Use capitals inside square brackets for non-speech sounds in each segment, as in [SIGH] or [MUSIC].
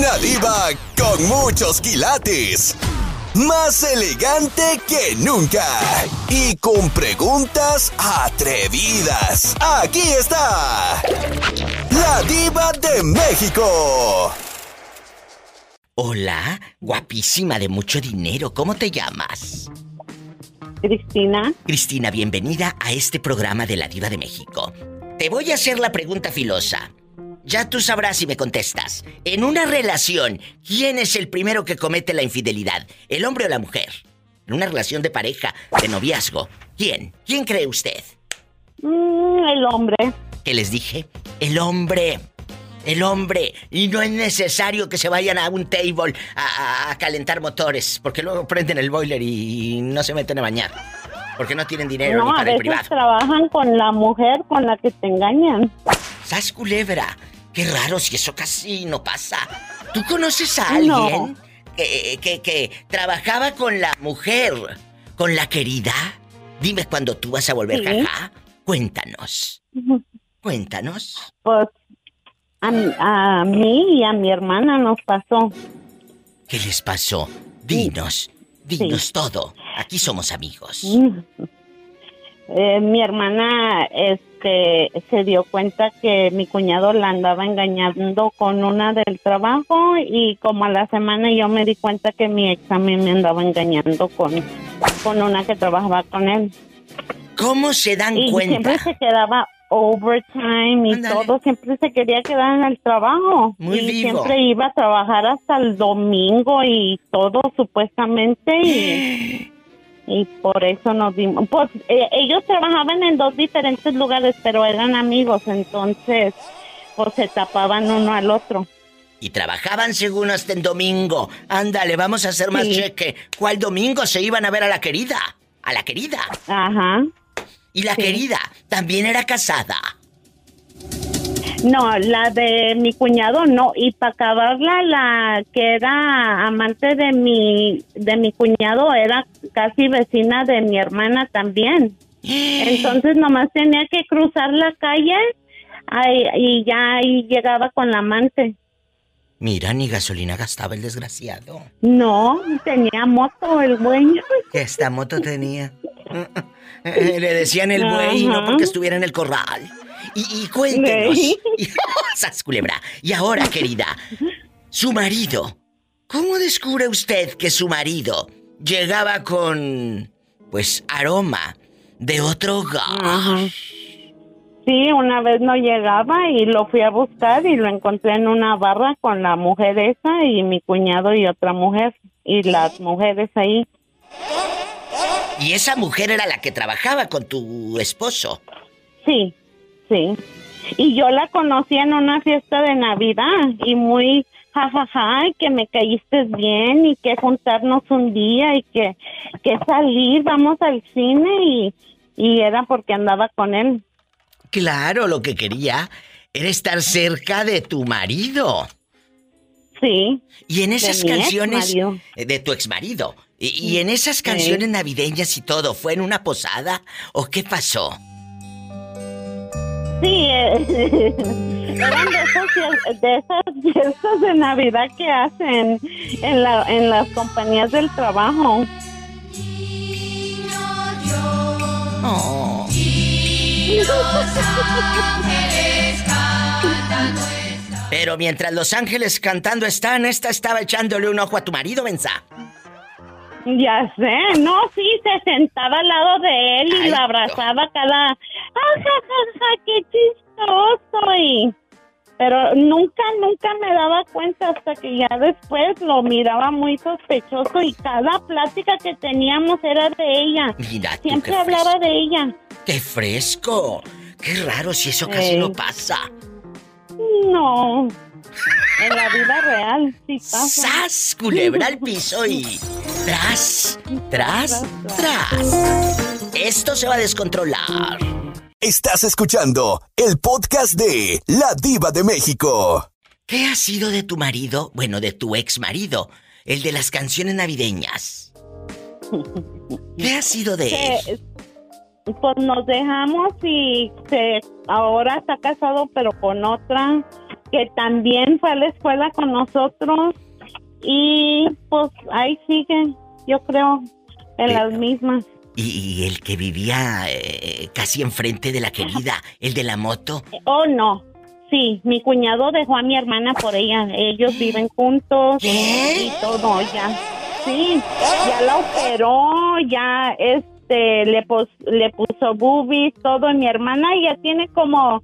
Una diva con muchos quilates. Más elegante que nunca. Y con preguntas atrevidas. Aquí está. La diva de México. Hola, guapísima de mucho dinero. ¿Cómo te llamas? Cristina. Cristina, bienvenida a este programa de la diva de México. Te voy a hacer la pregunta filosa. Ya tú sabrás si me contestas. En una relación, ¿quién es el primero que comete la infidelidad? ¿El hombre o la mujer? En una relación de pareja, de noviazgo. ¿Quién? ¿Quién cree usted? Mm, el hombre. ¿Qué les dije? El hombre. El hombre. Y no es necesario que se vayan a un table a, a calentar motores, porque luego prenden el boiler y no se meten a bañar. Porque no tienen dinero No, ni a para el veces privado. trabajan con la mujer con la que te engañan. ¡Sas culebra! Qué raro si eso casi no pasa. ¿Tú conoces a No. alguien que, que, que trabajaba con la mujer, con la querida? Dime cuándo tú vas a volver, Sí. jaja. Cuéntanos. [LAUGHS] Cuéntanos. Pues a, a mí y a mi hermana nos pasó. ¿Qué les pasó? Dinos, dinos todo. Aquí somos amigos. [LAUGHS] Eh, mi hermana este se dio cuenta que mi cuñado la andaba engañando con una del trabajo y como a la semana yo me di cuenta que mi ex también me andaba engañando con, con una que trabajaba con él. ¿Cómo se dan y cuenta? siempre se quedaba overtime y todo, siempre se quería quedar en el trabajo. Muy y vivo. siempre iba a trabajar hasta el domingo y todo supuestamente y, [GASPS] [GASPS] y por eso nos dimos. Pues eh, ellos trabajaban en dos diferentes lugares, pero eran amigos, entonces pues se tapaban uno al otro. Y trabajaban según hasta el domingo. Ándale, vamos a hacer más Sí. cheque. ¿Cuál domingo se iban a ver a la querida? A la querida. Ajá. Y la querida también era casada. No, la de mi cuñado no. Y para acabarla, la que era amante de mi, de mi cuñado era casi vecina de mi hermana también. [GASPS] Entonces nomás tenía que cruzar la calle ay, y ya ahí llegaba con la amante. Mira, ni gasolina gastaba el desgraciado. No, tenía moto el dueño. [LAUGHS] Esta moto tenía. [LAUGHS] Le decían el buey, no porque estuviera en el corral. Y, y cuéntenos. [LAUGHS] Y- ¡Sas, culebra! Y ahora, querida, su marido. ¿Cómo descubre usted que su marido llegaba con, pues, aroma de otro hogar? Sí, una vez no llegaba y lo fui a buscar y lo encontré en una barra con la mujer esa y mi cuñado y otra mujer y las mujeres ahí. Y esa mujer era la que trabajaba con tu esposo. Sí, sí. Y yo la conocí en una fiesta de Navidad y muy jajaja, y que me caíste bien y que juntarnos un día y que, que salir, vamos al cine y, y era porque andaba con él. Claro, lo que quería era estar cerca de tu marido. Sí. Y en esas canciones eh, de tu exmarido. Y, y en esas canciones navideñas y todo, ¿fue en una posada o qué pasó? Sí, eran de, esos de esas fiestas de Navidad que hacen en, la, en las compañías del trabajo. Pero mientras los ángeles cantando están, esta estaba echándole un ojo a tu marido, Benza. Ya sé, no, sí, se sentaba al lado de él y Ay, lo abrazaba cada... ¡Ah, ja, ja, ja, qué chistoso! Y... Pero nunca, nunca me daba cuenta hasta que ya después lo miraba muy sospechoso y cada plática que teníamos era de ella. Mira, tú Siempre hablaba de ella. ¡Qué fresco! ¡Qué raro si eso casi Ey. no pasa! No, en la vida real sí pasa. ¡Sas! Culebra al piso y... ¡Tras! ¡Tras! ¡Tras! Esto se va a descontrolar. Estás escuchando el podcast de La Diva de México. ¿Qué ha sido de tu marido? Bueno, de tu ex marido. El de las canciones navideñas. ¿Qué ha sido de él? Que, pues nos dejamos y se, ahora está casado pero con otra que también fue a la escuela con nosotros y pues ahí sigue, yo creo, en las mismas. ¿Y, el que vivía eh, casi enfrente de la querida, el de la moto? Oh, no. Sí, mi cuñado dejó a mi hermana por ella. Ellos viven juntos y todo, ya. Sí, ya la operó, ya este le, le puso boobies, todo. Mi hermana ya tiene como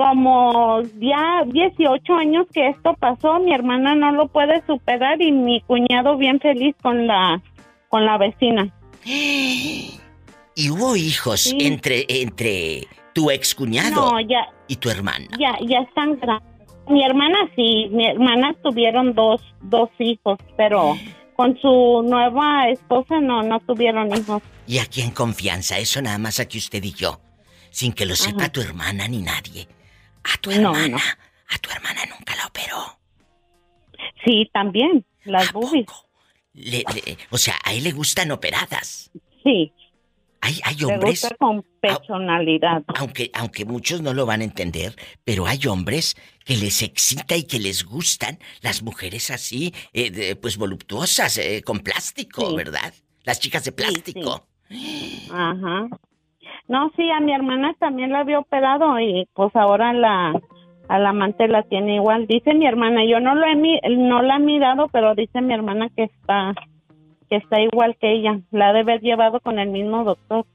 como ya 18 años que esto pasó, mi hermana no lo puede superar y mi cuñado bien feliz con la con la vecina. ¿Y hubo hijos entre entre tu excuñado y tu hermana? Ya, ya están grandes. Mi hermana sí, mi hermana tuvieron dos dos hijos, pero con su nueva esposa no no tuvieron hijos. ¿Y aquí en confianza? Eso nada más aquí usted y yo, sin que lo sepa tu hermana ni nadie. A tu hermana, a tu hermana nunca la operó. Sí, también, las boobies. o sea, a él le gustan operadas. Sí. Hay, hay hombres. Le con personalidad. Aunque, aunque muchos no lo van a entender, pero hay hombres que les excita y que les gustan las mujeres así, eh, pues voluptuosas, eh, con plástico, ¿verdad? Las chicas de plástico. Ajá. No, sí, a mi hermana también la había operado y pues ahora la a la amante la tiene igual. Dice mi hermana, yo no lo he no la he mirado, pero dice mi hermana que está que está igual que ella. La ha de haber llevado con el mismo doctor.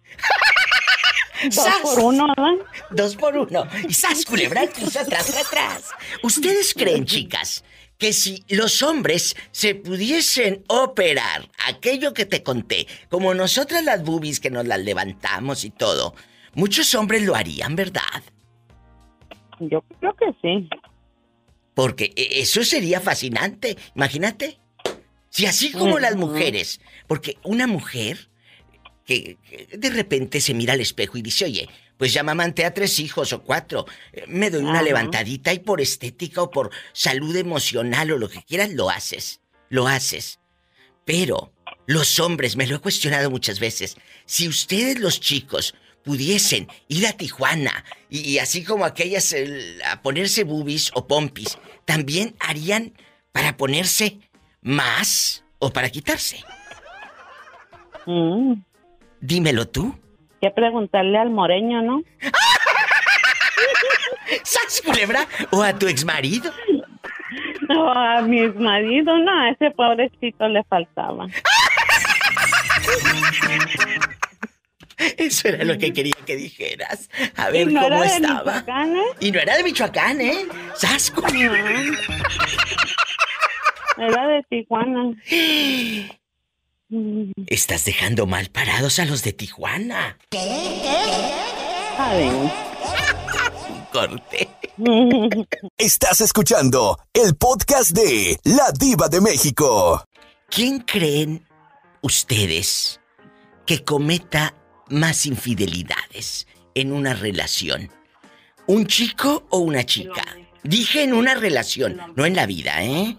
[LAUGHS] Dos por uno, ¿verdad? Dos por uno. Y sas, culebra, atrás, atrás, atrás. ¿Ustedes creen, chicas, que si los hombres se pudiesen operar aquello que te conté, como nosotras las boobies que nos las levantamos y todo, muchos hombres lo harían, ¿verdad? Yo creo que sí. Porque e, eso sería fascinante, imagínate. Si así como las mujeres, porque una mujer que, de repente se mira al espejo y dice, oye, pues ya mamanté a tres hijos o cuatro. Eh, me doy una levantadita y por estética o por salud emocional o lo que quieras, lo haces. Lo haces. Pero los hombres, me lo he cuestionado muchas veces, si ustedes los chicos pudiesen ir a Tijuana y, así como aquellas a ponerse boobies o pompis, también harían para ponerse más o para quitarse. Mm. Dímelo tú. Que preguntarle al moreño, ¿no? [LAUGHS] ¿Sas culebra? ¿O a tu exmarido? No, a mi exmarido, no, a ese pobrecito le faltaba. [LAUGHS] Eso era lo que quería que dijeras. A ver cómo estaba. ¿eh? Y no era de Michoacán, ¿eh? ¡Sasco! Era de Tijuana. [LAUGHS] Estás dejando mal parados a los de Tijuana. ¿Qué? ¿Qué? Corte. [LAUGHS] Estás escuchando el podcast de La Diva de México. ¿Quién creen ustedes que cometa más infidelidades en una relación? ¿Un chico o una chica? Dije en una relación, no en la vida, ¿eh?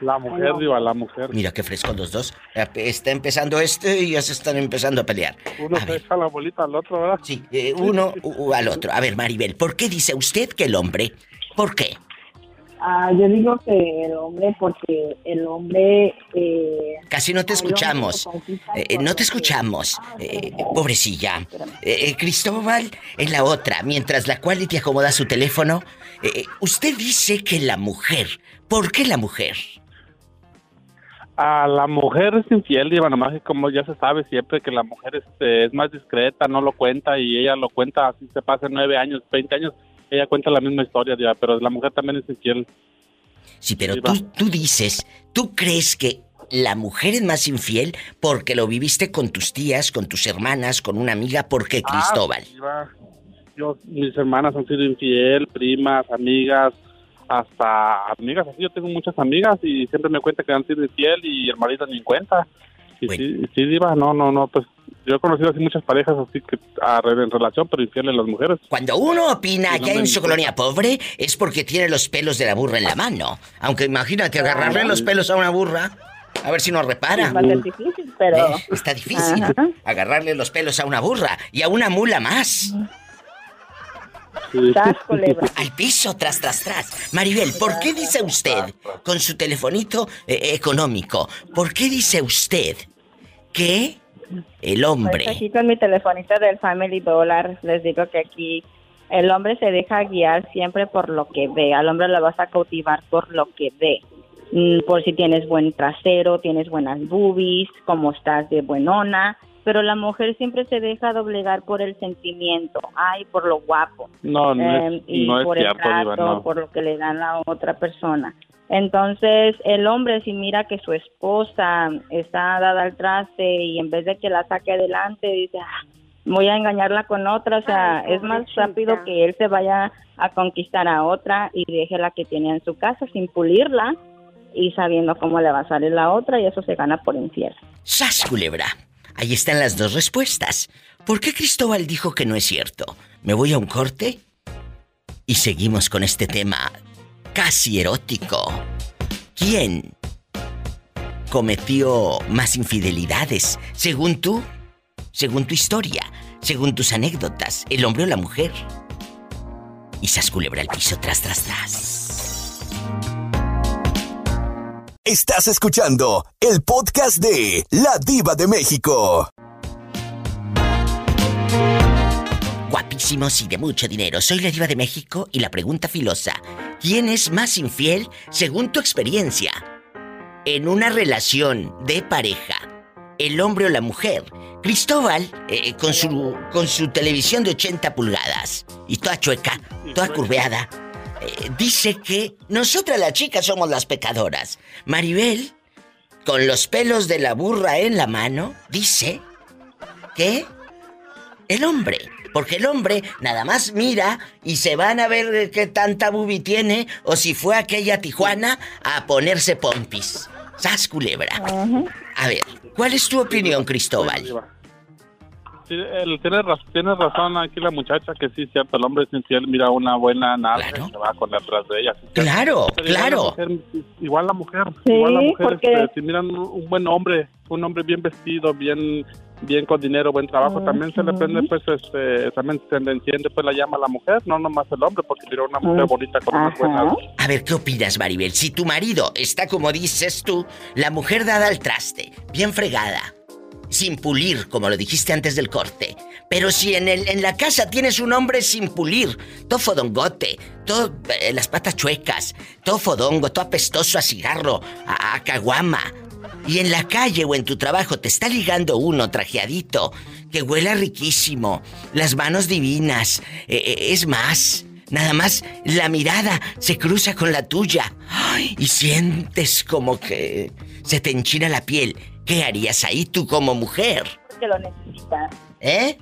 La mujer, diva, la mujer. Mira qué fresco los dos. Está empezando este y ya se están empezando a pelear. Uno se echa la bolita al otro, ¿verdad? Sí, eh, uno al otro. A ver, Maribel, ¿por qué dice usted que el hombre? ¿Por qué? Ah, yo digo que el hombre, porque el hombre... Eh, Casi no te escuchamos. Eh, no te escuchamos. Eh, pobrecilla. Cristóbal en la otra, mientras la cual te acomoda su teléfono. usted dice que la mujer. ¿Por qué la mujer? A la mujer es infiel, Diva, nomás que como ya se sabe siempre que la mujer este, es más discreta, no lo cuenta y ella lo cuenta así se pasa nueve años, veinte años, ella cuenta la misma historia, Diva, pero la mujer también es infiel. Sí, pero tú, tú dices, ¿tú crees que la mujer es más infiel porque lo viviste con tus tías, con tus hermanas, con una amiga? ¿Por qué, ah, Cristóbal? Yo, mis hermanas han sido infiel, primas, amigas, hasta amigas así. Yo tengo muchas amigas y siempre me cuenta que han sido infiel y el marido ni cuenta. Y sí, sí, Diva, no, no, no, pues yo he conocido así muchas parejas así que a, en relación, pero infieles las mujeres. Cuando uno opina que hay en su colonia pobre, es porque tiene los pelos de la burra en la mano. Aunque imagínate agarrarle los pelos a una burra. A ver si nos repara. Es difícil, pero... Eh, está difícil. Agarrarle los pelos a una burra y a una mula más. [LAUGHS] Al piso, tras, tras, tras. Maribel, ¿por qué dice usted, con su telefonito eh, económico, por qué dice usted que el hombre... Pues aquí con mi telefonito del Family Dollar les digo que aquí el hombre se deja guiar siempre por lo que ve. Al hombre lo vas a cautivar por lo que ve. Mm, por si tienes buen trasero, tienes buenas boobies, cómo estás de buenona. Pero la mujer siempre se deja doblegar por el sentimiento, ay, por lo guapo. No, no es, Em, y no es por el cierto, trato, Diva, no. por lo que le dan a otra persona. Entonces, el hombre si mira que su esposa está dada al traste y en vez de que la saque adelante, dice, "Ah, voy a engañarla con otra, o sea, Ay, es más rápido que él se vaya a conquistar a otra y deje la que tiene en su casa sin pulirla y sabiendo cómo le va a salir la otra y eso se gana por infiel. ¡Sas, culebra! Ahí están las dos respuestas. ¿Por qué Cristóbal dijo que no es cierto? Me voy a un corte y seguimos con este tema casi erótico. ¿Quién cometió más infidelidades? Según tú, según tu historia, según tus anécdotas, el hombre o la mujer. Y sas culebra el piso tras, tras, tras. Estás escuchando el podcast de La Diva de México. Guapísimos y de mucho dinero. Soy la diva de México y la pregunta filosa. ¿Quién es más infiel según tu experiencia? En una relación de pareja, el hombre o la mujer. Cristóbal, eh, con, su, con su televisión de 80 pulgadas y toda chueca, toda curveada, eh, dice que nosotras las chicas somos las pecadoras. Maribel, con los pelos de la burra en la mano, dice que el hombre. Porque el hombre nada más mira y se van a ver qué tanta bubi tiene o si fue aquella Tijuana a ponerse pompis. ¡Sas culebra! A ver, ¿cuál es tu opinión, Cristóbal? Sí, él tiene, raz- tiene razón aquí la muchacha que sí, cierto, el hombre es infiel, mira una buena nalga Claro. se va con detrás de ella. sí. Claro, Pero igual claro. la mujer- Igual la mujer, Sí, igual la mujer, porque- este, si miran un, buen hombre, un hombre bien vestido, bien bien con dinero, buen trabajo, también se le prende, pues, este, también se le enciende, pues, la llama a la mujer, no nomás el hombre, porque mira una mujer Mm. bonita con unas Ajá. buenas... A ver, ¿qué opinas, Maribel? Si tu marido está como dices tú, la mujer dada al traste, bien fregada, sin pulir, como lo dijiste antes del corte. Pero si en, el, en la casa tienes un hombre sin pulir, todo fodongote, eh, las patas chuecas, todo fodongo, todo apestoso a cigarro, a, a caguama. Y en la calle o en tu trabajo te está ligando uno trajeadito, que huela riquísimo, las manos divinas, eh, eh, es más, nada más la mirada se cruza con la tuya y sientes como que se te enchina la piel. ¿Qué harías ahí tú como mujer? Que lo necesitas. ¿Eh?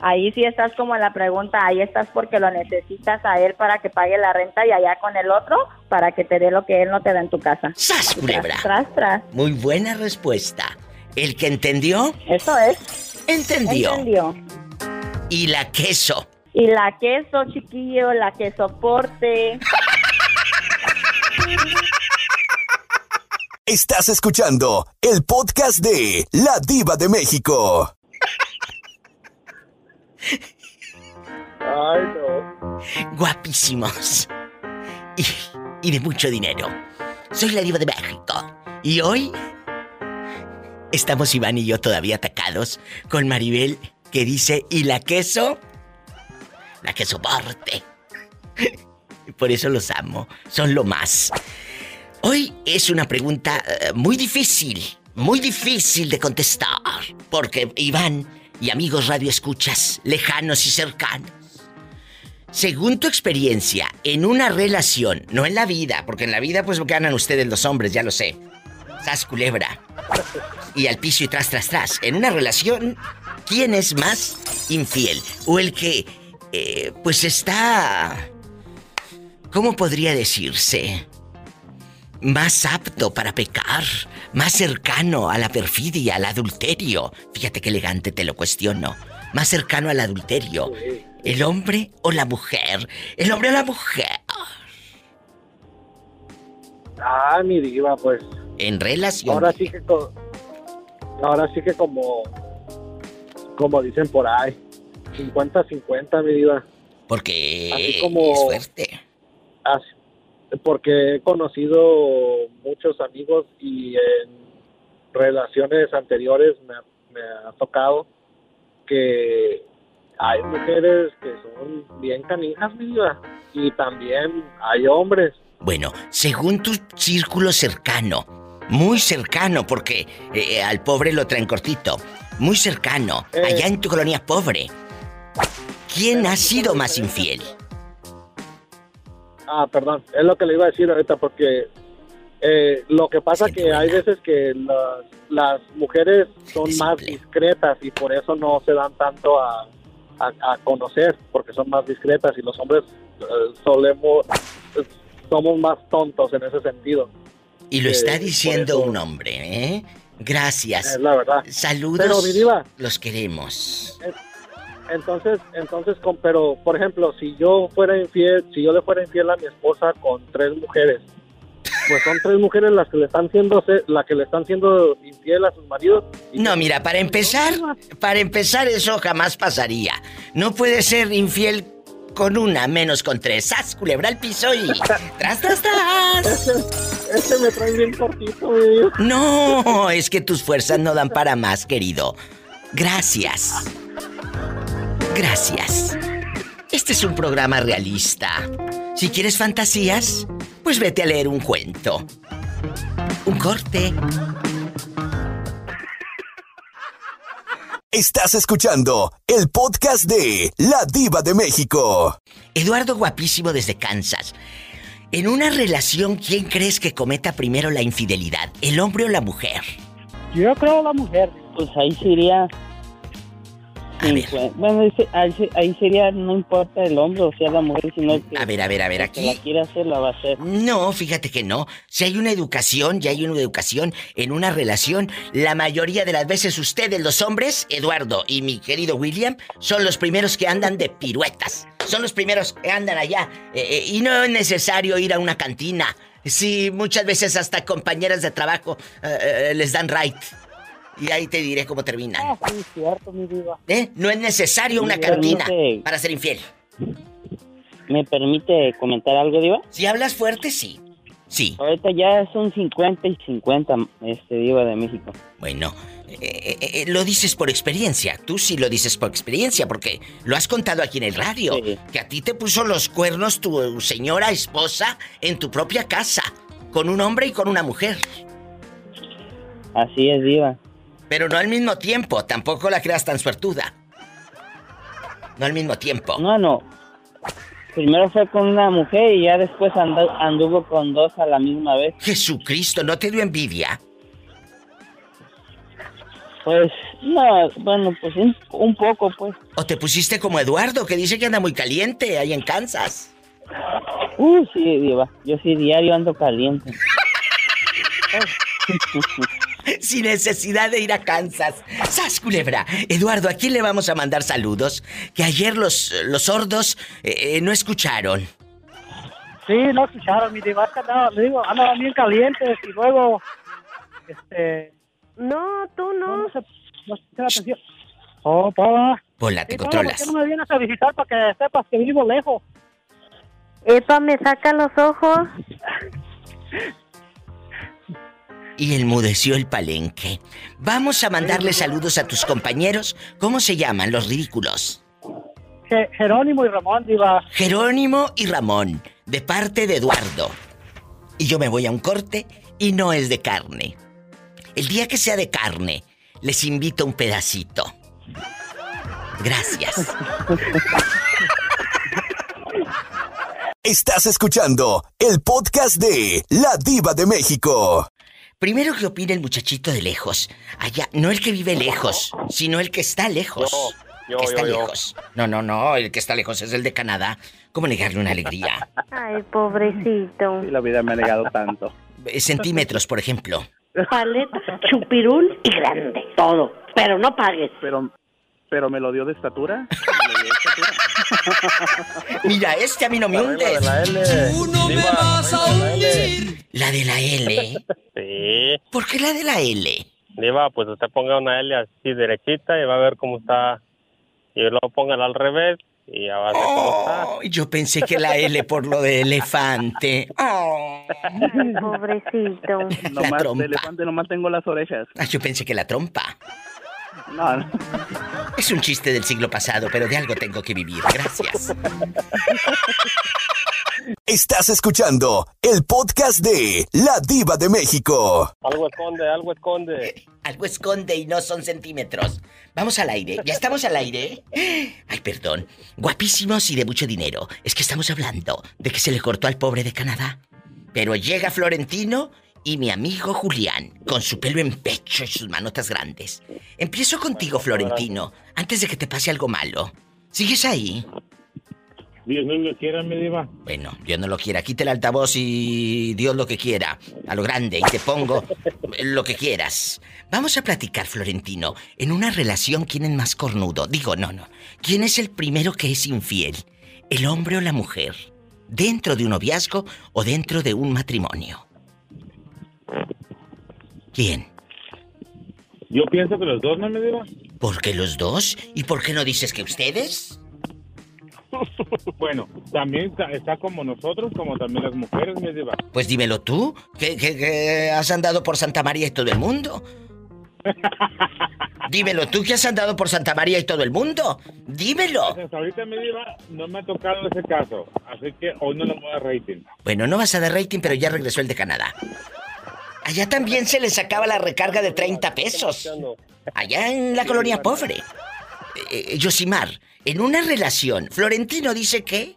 Ahí sí estás como en la pregunta, ahí estás porque lo necesitas a él para que pague la renta y allá con el otro para que te dé lo que él no te da en tu casa. ¡Sas, culebra! Tras, tras, tras. Muy buena respuesta. El que entendió, Eso es. entendió. Entendió. Y la queso. Y la queso, chiquillo, la que soporte. [LAUGHS] Estás escuchando el podcast de La Diva de México. Ay, no. guapísimos y, y de mucho dinero. Soy la diva de México y hoy estamos Iván y yo todavía atacados con Maribel que dice ¿y la queso? La que soporte. [LAUGHS] Por eso los amo, son lo más. Hoy es una pregunta eh, muy difícil, muy difícil de contestar, porque Iván y amigos radio escuchas lejanos y cercanos. Según tu experiencia, en una relación, no en la vida, porque en la vida pues ganan ustedes los hombres, ya lo sé. Sas culebra. Y al piso y tras, tras, tras. En una relación, ¿quién es más infiel? O el que, eh, pues está... ¿Cómo podría decirse? Más apto para pecar, más cercano a la perfidia, al adulterio. Fíjate qué elegante te lo cuestiono. Más cercano al adulterio. ¿El hombre o la mujer? ¿El hombre o la mujer? Ah, mi diva, pues En relación. ahora sí que co- ahora sí que como como dicen por ahí, 50-50, mi diva. Porque Así como- es fuerte. Así- porque he conocido muchos amigos y en relaciones anteriores me, ha- me ha tocado que hay mujeres que son bien canijas, mi vida, y también hay hombres. Bueno, según tu círculo cercano, muy cercano, porque eh, al pobre lo traen cortito, muy cercano, Eh. allá en tu colonia pobre, ¿quién ha sido más infiel? Ah, perdón, es lo que le iba a decir ahorita porque eh, lo que pasa Gente que hay veces que las, las mujeres son más discretas y por eso no se dan tanto a, a- a conocer porque son más discretas y los hombres eh, solemos eh, somos más tontos en ese sentido. Y lo Eh, está diciendo eso- un hombre, ¿eh? Gracias. Es la verdad. Saludos. Pero, mi diva. Los queremos. Entonces, entonces, con, pero por ejemplo, si yo fuera infiel, si yo le fuera infiel a mi esposa con tres mujeres, pues son tres mujeres las que le están siendo, las que le están siendo infiel a sus maridos. No, mira, para empezar, para empezar eso jamás pasaría. No puede ser infiel con una, menos con tres. ¡Sas, culebra al piso y... [LAUGHS] ¡Tras, tras, tras! Este, este me trae bien cortito, mi. No, es que tus fuerzas no dan para más, querido. Gracias. Gracias. Este es un programa realista. Si quieres fantasías, pues vete a leer un cuento. Un corte. Estás escuchando el podcast de La Diva de México. Eduardo guapísimo desde Kansas. En una relación, ¿quién crees que cometa primero la infidelidad? ¿El hombre o la mujer? Yo creo la mujer. Pues ahí sería. A ver. Bueno, ese- ahí, se- ahí sería, no importa el hombre o sea la mujer, sino que. A ver, a ver, a ver, que la aquí. quiere hacer, la va a hacer. No, fíjate que no. Si hay una educación, ya hay una educación en una relación, la mayoría de las veces ustedes, los hombres, Eduardo y mi querido William, son los primeros que andan de piruetas. Son los primeros que andan allá. eh, eh, y no es necesario ir a una cantina. Sí, muchas veces hasta compañeras de trabajo eh, les dan right. Y ahí te diré cómo terminan. Ah, sí, cierto, mi diva. ¿Eh? No es necesario una cantina permite- para ser infiel. ¿Me permite comentar algo, diva? Si hablas fuerte, sí. Sí. Ahorita ya son 50 y 50, este, diva de México. Bueno, eh, eh, eh, lo dices por experiencia. Tú sí lo dices por experiencia, porque lo has contado aquí en el radio. Sí. Que a ti te puso los cuernos tu señora esposa en tu propia casa, con un hombre y con una mujer. Así es, diva. Pero no al mismo tiempo, tampoco la creas tan suertuda. No al mismo tiempo. No, no. Primero fue con una mujer y ya después anduvo con dos a la misma vez. Jesucristo, ¿no te dio envidia? Pues, no, bueno, pues un, un poco, pues. ¿O te pusiste como Eduardo, que dice que anda muy caliente ahí en Kansas? Uh, sí, diva. Yo sí diario ando caliente. [LAUGHS] [LAUGHS] Sin necesidad de ir a Kansas. ¡Sas, culebra! Eduardo, ¿a quién le vamos a mandar saludos? Que ayer los, los sordos eh, eh, no escucharon. Sí, no escucharon, mi diva, andaba, le digo, andaban bien calientes y luego, este... No, tú No, no. no se, no se atención. Oh, Paula. Pola, te Sí, Paula, ¿por controlas. qué no me vienes a visitar para que sepas que vivo lejos? Epa, me saca los ojos. [LAUGHS] Y enmudeció el palenque. Vamos a mandarle saludos a tus compañeros. ¿Cómo se llaman los ridículos? Je- Jerónimo y Ramón, diva. Jerónimo y Ramón, de parte de Eduardo. Y yo me voy a un corte y no es de carne. El día que sea de carne, les invito un pedacito. Gracias. Estás escuchando el podcast de La Diva de México. Primero que opine el muchachito de lejos. Allá, no el que vive lejos, sino el que está lejos. Yo, que yo, está yo, yo. lejos. No, no, no, el que está lejos es el de Canadá. ¿Cómo negarle una alegría? Ay, pobrecito. la vida me ha negado tanto. Eh, Centímetros, por ejemplo. Paleta, chupirul y grande. Todo. Pero no pagues. Pero, pero me lo dio de estatura. [LAUGHS] Me lo dio de estatura. Mira, este a mí no me hundes. la L. La de la L. [LAUGHS] Sí, ¿Por qué la de la L? Diva, pues usted ponga una L así derechita y va a ver cómo está. Y luego póngala al revés Y a base cómo está. Oh, yo pensé que la L por lo de elefante. Oh. Ay, pobrecito. La Nomás de trompa. elefante nomás tengo las orejas. Ah, yo pensé que la trompa. No, no. Es un chiste del siglo pasado, pero de algo tengo que vivir. Gracias. Estás escuchando el podcast de La Diva de México. Algo esconde, algo esconde. Algo esconde y no son centímetros. Vamos al aire. ¿Ya estamos al aire? Ay, perdón. Guapísimos y de mucho dinero. Es que estamos hablando de que se le cortó al pobre de Canadá. Pero llega Florentino y mi amigo Julián, con su pelo en pecho y sus manotas grandes. Empiezo contigo, Florentino, antes de que te pase algo malo. ¿Sigues ahí? Dios no lo quiera, mi diva. Bueno, Dios no lo quiera. Quita el altavoz y Dios lo que quiera. A lo grande. Y te pongo lo que quieras. Vamos a platicar, Florentino. En una relación, ¿quién es más cornudo? Digo, no, no. ¿Quién es el primero que es infiel? ¿El hombre o la mujer? ¿Dentro de un noviazgo o dentro de un matrimonio? ¿Quién? Yo pienso que los dos, ¿no, mi diva? ¿Por qué los dos? ¿Y por qué no dices que ustedes? [LAUGHS] Bueno, también está, está como nosotros, como también las mujeres, mi diva. Pues dímelo tú, que, que- que has andado por Santa María y todo el mundo. Dímelo tú que has andado por Santa María y todo el mundo. Dímelo. Hasta ahorita, mi diva, no me ha tocado ese caso. Así que hoy no le voy a dar rating. Bueno, no vas a dar rating, pero ya regresó el de Canadá. Allá también se les sacaba la recarga de 30 pesos. Allá en la colonia pobre. Eh, eh, Yosimar, en una relación, Florentino dice que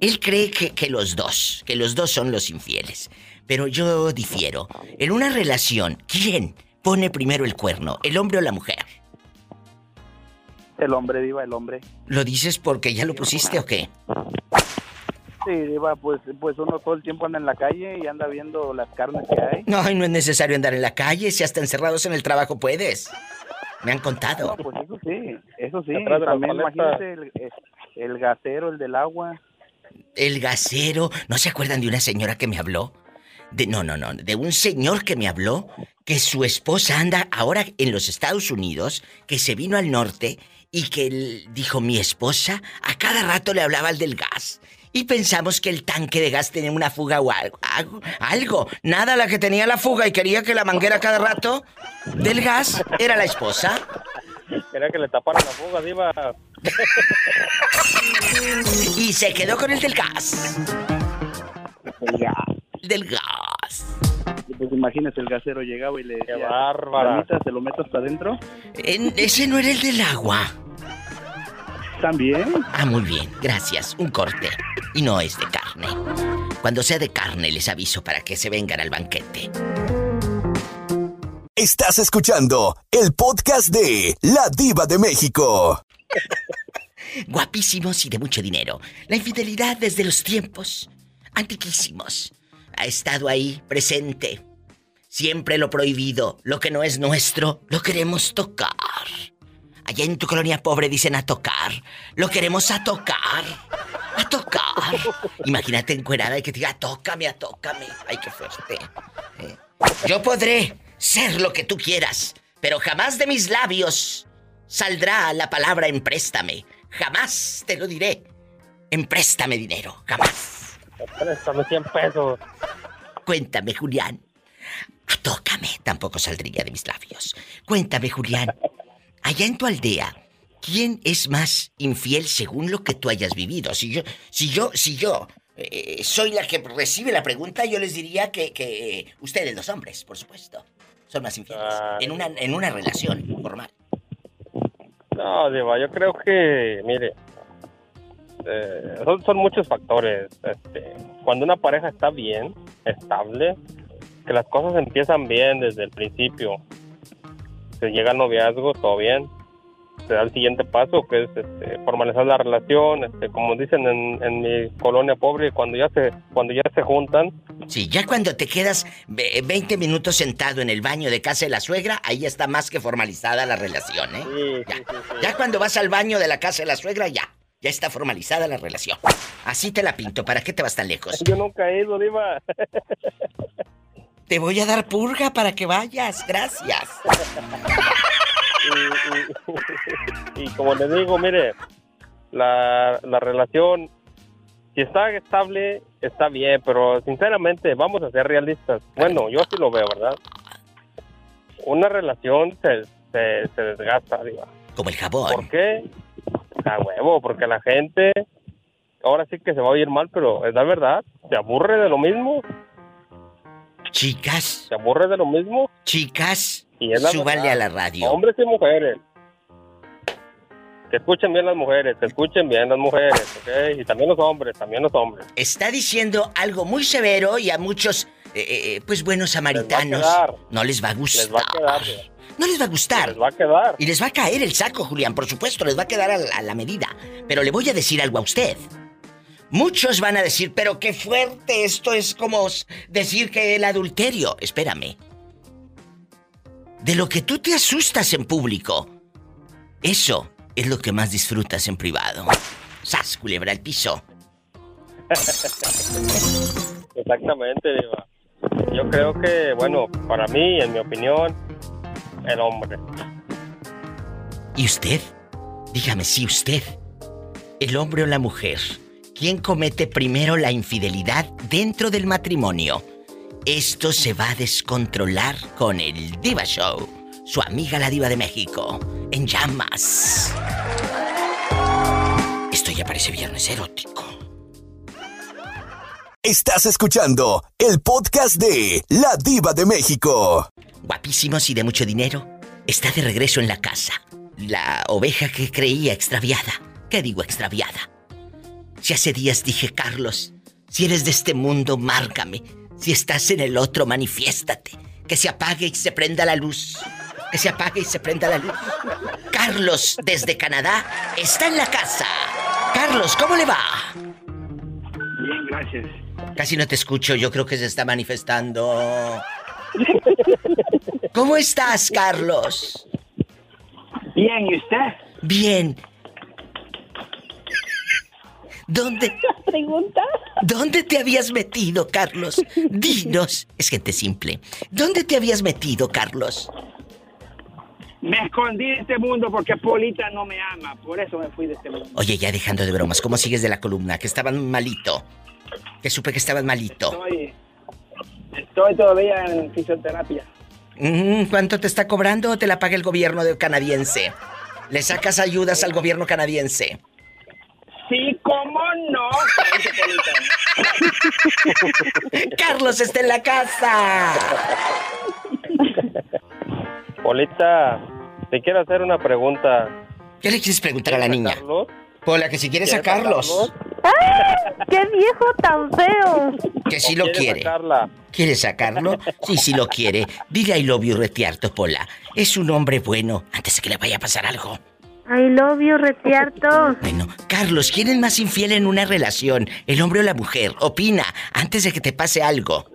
él cree que, que los dos, que los dos son los infieles. Pero yo difiero. En una relación, ¿quién pone primero el cuerno, el hombre o la mujer? El hombre, Diva, el hombre. ¿Lo dices porque ya lo pusiste o qué? Sí, Diva, pues, pues uno todo el tiempo anda en la calle y anda viendo las carnes que hay. No, y no es necesario andar en la calle, si hasta encerrados en el trabajo puedes. Me han contado. No, pues eso sí, eso sí. También imagínate el, el, el gasero, el del agua. El gasero. ¿No se acuerdan de una señora que me habló? De, no, no, no. De un señor que me habló que su esposa anda ahora en los Estados Unidos, que se vino al norte y que él dijo mi esposa a cada rato le hablaba al del gas. Y pensamos que el tanque de gas tenía una fuga o algo, algo. algo. Nada la que tenía la fuga y quería que la manguera cada rato del gas era la esposa. Quería que le taparan la fuga, diva. Y se quedó con el del gas. Ya. Del gas. Pues imagínese, el gasero llegaba y le decía, bárbara. "Mamita, ¿se lo meto hasta adentro? En- ese no era el del agua. También. Ah, muy bien, gracias. Un corte. Y no es de carne. Cuando sea de carne les aviso para que se vengan al banquete. Estás escuchando el podcast de La Diva de México. [LAUGHS] Guapísimos y de mucho dinero. La infidelidad desde los tiempos antiquísimos ha estado ahí presente. Siempre lo prohibido, lo que no es nuestro, lo queremos tocar. Allá en tu colonia pobre dicen a tocar. Lo queremos a tocar. A tocar. Imagínate encuerada y que te diga, tócame, a tócame. Ay, qué fuerte. Eh, Yo podré ser lo que tú quieras, pero jamás de mis labios saldrá la palabra empréstame. Jamás te lo diré. Empréstame dinero, jamás. Préstame 100 pesos. Cuéntame, Julián. Tócame, tampoco saldría de mis labios. Cuéntame, Julián. Allá en tu aldea, ¿quién es más infiel según lo que tú hayas vivido? Si yo, si yo, si yo eh, soy la que recibe la pregunta, yo les diría que, que ustedes, los hombres, por supuesto, son más infieles. En una, en una relación formal. No, Diva, yo creo que, mire, eh, son, son muchos factores. Este, cuando una pareja está bien, estable, que las cosas empiezan bien desde el principio, se llega al noviazgo, todo bien, se da el siguiente paso, que es este, formalizar la relación, este, como dicen en, en mi colonia pobre, cuando ya se, cuando ya se juntan, Sí, ya cuando te quedas ve- 20 minutos sentado en el baño de casa de la suegra, ahí está más que formalizada la relación, ¿eh? ya. ya cuando vas al baño de la casa de la suegra, ya. Ya está formalizada la relación. Así te la pinto, ¿para qué te vas tan lejos? yo nunca he ido, Diva. [LAUGHS] Te voy a dar purga para que vayas, gracias. [LAUGHS] y, y- y como le digo, mire, la, la relación, si está estable, está bien, pero sinceramente, vamos a ser realistas. Bueno, yo sí lo veo, ¿verdad? Una relación se, se, se desgasta, digo. Como el jabón. ¿Por qué? A huevo, porque la gente, ahora sí que se va a oír mal, pero es la verdad, se aburre de lo mismo. Chicas. Se aburre de lo mismo. Chicas, Y súbanle verdad. a la radio. Hombres y mujeres. Que escuchen bien las mujeres, que escuchen bien las mujeres, ¿ok? Y también los hombres, también los hombres. Está diciendo algo muy severo y a muchos, eh, eh, pues buenos samaritanos, no les va a gustar. Les va a quedar. No les va a gustar. Les va a quedar. Y les va a caer el saco, Julián, por supuesto, les va a quedar a la, a la medida. Pero le voy a decir algo a usted. Muchos van a decir, pero qué fuerte, esto es como decir que el adulterio. Espérame. De lo que tú te asustas en público, eso es lo que más disfrutas en privado. Sas, culebra al piso. Exactamente, Diva. Yo creo que, bueno, para mí, en mi opinión, el hombre. ¿Y usted? Dígame si usted, el hombre o la mujer, ¿quién comete primero la infidelidad dentro del matrimonio? Esto se va a descontrolar con el Diva Show, su amiga la Diva de México, en llamas. Esto ya parece viernes erótico. Estás escuchando el podcast de La Diva de México. Guapísimos y de mucho dinero, está de regreso en la casa. La oveja que creía extraviada. ¿Qué digo extraviada? Si hace días dije, Carlos, si eres de este mundo, márcame. Si estás en el otro, manifiéstate. Que se apague y se prenda la luz. Que se apague y se prenda la luz. Carlos, desde Canadá, está en la casa. Carlos, ¿cómo le va? Bien, gracias. Casi no te escucho, yo creo que se está manifestando. ¿Cómo estás, Carlos? Bien, ¿y usted? Bien. ¿Dónde? [LAUGHS] Pregunta. ¿Dónde te habías metido, Carlos? Dinos. [LAUGHS] Es gente simple. ¿Dónde te habías metido, Carlos? Me escondí de este mundo porque Polita no me ama. Por eso me fui de este mundo. Oye, ya dejando de bromas, ¿cómo sigues de la columna? Que estaban malito. Que supe que estabas malito. Estoy, estoy todavía en fisioterapia. Mm, ¿Cuánto te está cobrando o te la paga el gobierno canadiense? ¿Le sacas ayudas al gobierno canadiense? Sí, ¿cómo no? [LAUGHS] ¡Carlos está en la casa! Polita, te quiero hacer una pregunta. ¿Qué le quieres preguntar a la niña? Carlos? Pola, que si quieres a ¿Quieres a Carlos. ¡Qué viejo tan feo! Que si lo ¿Quieres quiere. sacarla? ¿Quiere sacarlo? Sí, sí lo quiere. Dile I love you, Retiarto, Pola. Es un hombre bueno, antes de que le vaya a pasar algo. I love you, Retiarto. Bueno, Carlos, ¿quién es más infiel en una relación? ¿El hombre o la mujer? Opina, antes de que te pase algo.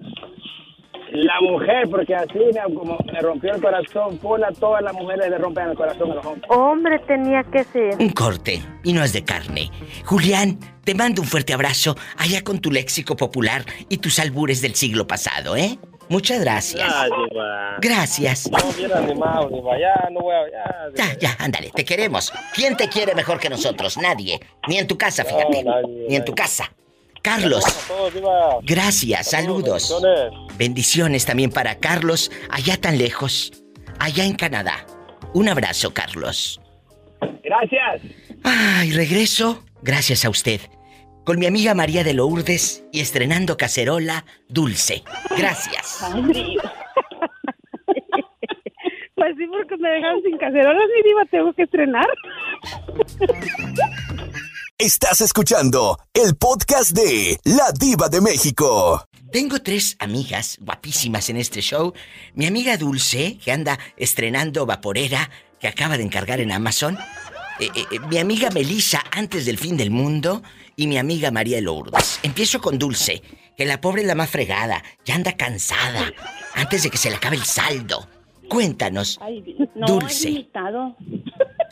La mujer, porque así me, como me rompió el corazón. Pola, todas las mujeres le rompen el corazón a los hombres. Hombre tenía que ser. Un corte, y no es de carne. Julián, te mando un fuerte abrazo allá con tu léxico popular y tus albures del siglo pasado, ¿eh? Muchas gracias. Ya, Diva. Gracias. No, bien animado, Diva. Ya, no voy a... Ya, Ya, ya, ándale, te queremos. ¿Quién te quiere mejor que nosotros? Nadie. Ni en tu casa, fíjate. No, nadie, Ni en tu casa. Carlos, todos, gracias, saludos. bendiciones. Bendiciones también para Carlos, allá tan lejos, allá en Canadá. Un abrazo, Carlos. Gracias. Ay, regreso, gracias a usted, con mi amiga María de Lourdes y estrenando cacerola dulce. Gracias. [LAUGHS] Pues sí, porque me dejaron sin cacerolas, mi diva, tengo que estrenar. Estás escuchando el podcast de La Diva de México. Tengo tres amigas guapísimas en este show. Mi amiga Dulce, que anda estrenando vaporera, que acaba de encargar en Amazon. Eh, eh, eh, mi amiga Melissa, antes del fin del mundo. Y mi amiga María de Lourdes. Empiezo con Dulce, que la pobre es la más fregada. Ya anda cansada. Antes de que se le acabe el saldo. Cuéntanos. Ay, no, Dulce. es limitado.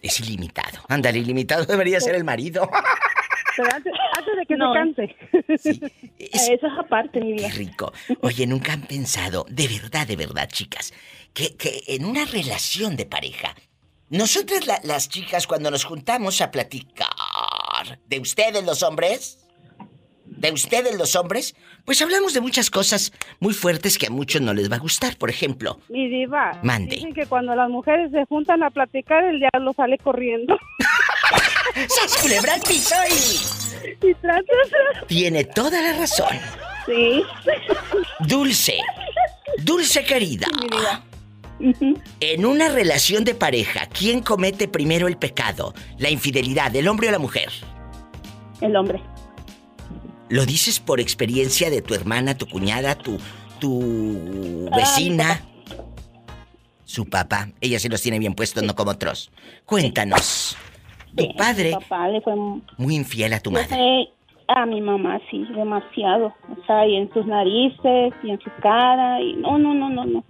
Es ilimitado. Ándale, ilimitado debería ser el marido. Pero antes, antes de que No. se canse. [LAUGHS] Eso es aparte, mi Qué vida. rico. Oye, nunca han pensado, de verdad, de verdad, chicas, que, que en una relación de pareja, nosotras la- las chicas cuando nos juntamos a platicar, de ustedes los hombres, de ustedes los hombres, pues hablamos de muchas cosas muy fuertes que a muchos no les va a gustar. Por ejemplo, Mi diva. Mande. Dicen que cuando las mujeres se juntan a platicar, el diablo sale corriendo. [LAUGHS] ¡Sas culebra y... Y tras, tras, tras. Tiene toda la razón. Sí. Dulce, dulce querida. En una relación de pareja, ¿quién comete primero el pecado? ¿La infidelidad, el hombre o la mujer? El hombre. ¿Lo dices por experiencia de tu hermana, tu cuñada, tu, tu Ah, vecina? Su papá. Ella se los tiene bien puestos, no como otros. Cuéntanos. Tu padre, papá le fue, muy infiel a tu madre. fue a mi mamá, sí, demasiado. O sea, y en sus narices, y en su cara, y no, no, no, no, no.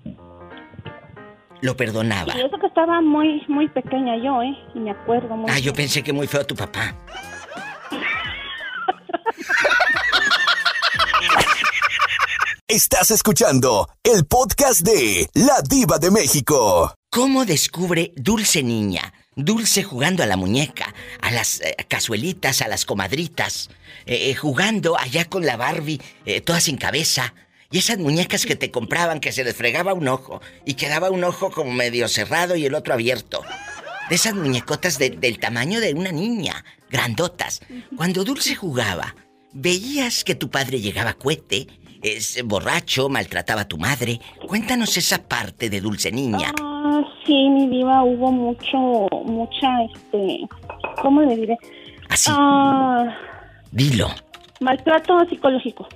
Lo perdonaba. Y eso que estaba muy, muy pequeña yo, ¿eh? Y me acuerdo muy Ah, yo pensé que muy feo tu papá. Estás escuchando el podcast de La Diva de México. ¿Cómo descubre Dulce Niña? Dulce jugando a la muñeca, a las eh, cazuelitas, a las comadritas, eh, eh, jugando allá con la Barbie, eh, toda sin cabeza. Y esas muñecas que te compraban que se les fregaba un ojo y quedaba un ojo como medio cerrado y el otro abierto. De esas muñecotas de- del tamaño de una niña, grandotas. Cuando Dulce jugaba, veías que tu padre llegaba cuete, es borracho, maltrataba a tu madre. Cuéntanos esa parte de Dulce Niña. Ah, sí, mi diva, hubo mucho, mucha, este, ¿cómo le diré? Así. Ah, Dilo. maltrato psicológico.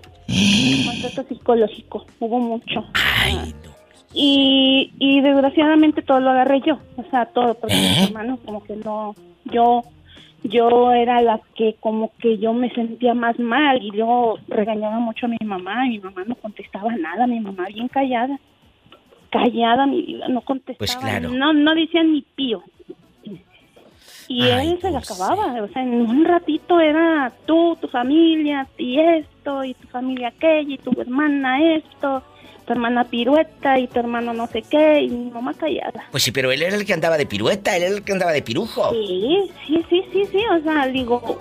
Maltrato psicológico, hubo mucho. Ay, Y, y desgraciadamente todo lo agarré yo, o sea, todo, porque mis hermanos como que no, yo, yo era la que como que yo me sentía más mal y yo regañaba mucho a mi mamá y mi mamá no contestaba nada, mi mamá bien callada, callada mi vida, no contestaba, Pues claro. no, no decía ni pío. Y Ay, él se la acababa, o sea, en un ratito era tú, tu familia, y esto, y tu familia aquello, y tu hermana esto, tu hermana pirueta, y tu hermano no sé qué, y mi mamá callada. Pues sí, pero él era el que andaba de pirueta, él era el que andaba de pirujo. Sí, sí, sí, sí, sí, o sea, digo,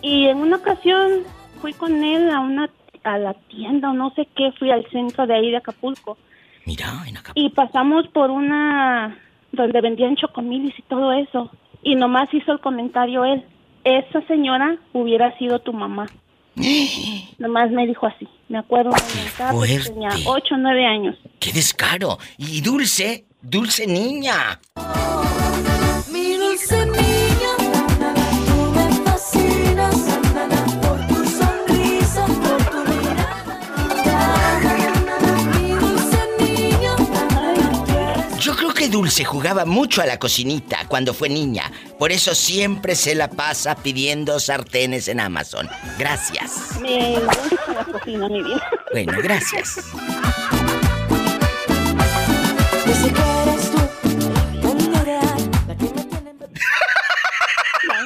y en una ocasión fui con él a una, a la tienda o no sé qué, fui al centro de ahí de Acapulco. Mira, en Acapulco. Y pasamos por una, donde vendían chocomilis y todo eso, y nomás hizo el comentario él, esa señora hubiera sido tu mamá. [GASPS] nomás me dijo así, me acuerdo, fuerte. tenía 8 o 9 años. ¡Qué descaro! Y Dulce, Dulce niña. Que Dulce jugaba mucho a la cocinita cuando fue niña. Por eso siempre se la pasa pidiendo sartenes en Amazon. Gracias. Me gusta la cocina, mi vida. Bueno, gracias. [LAUGHS]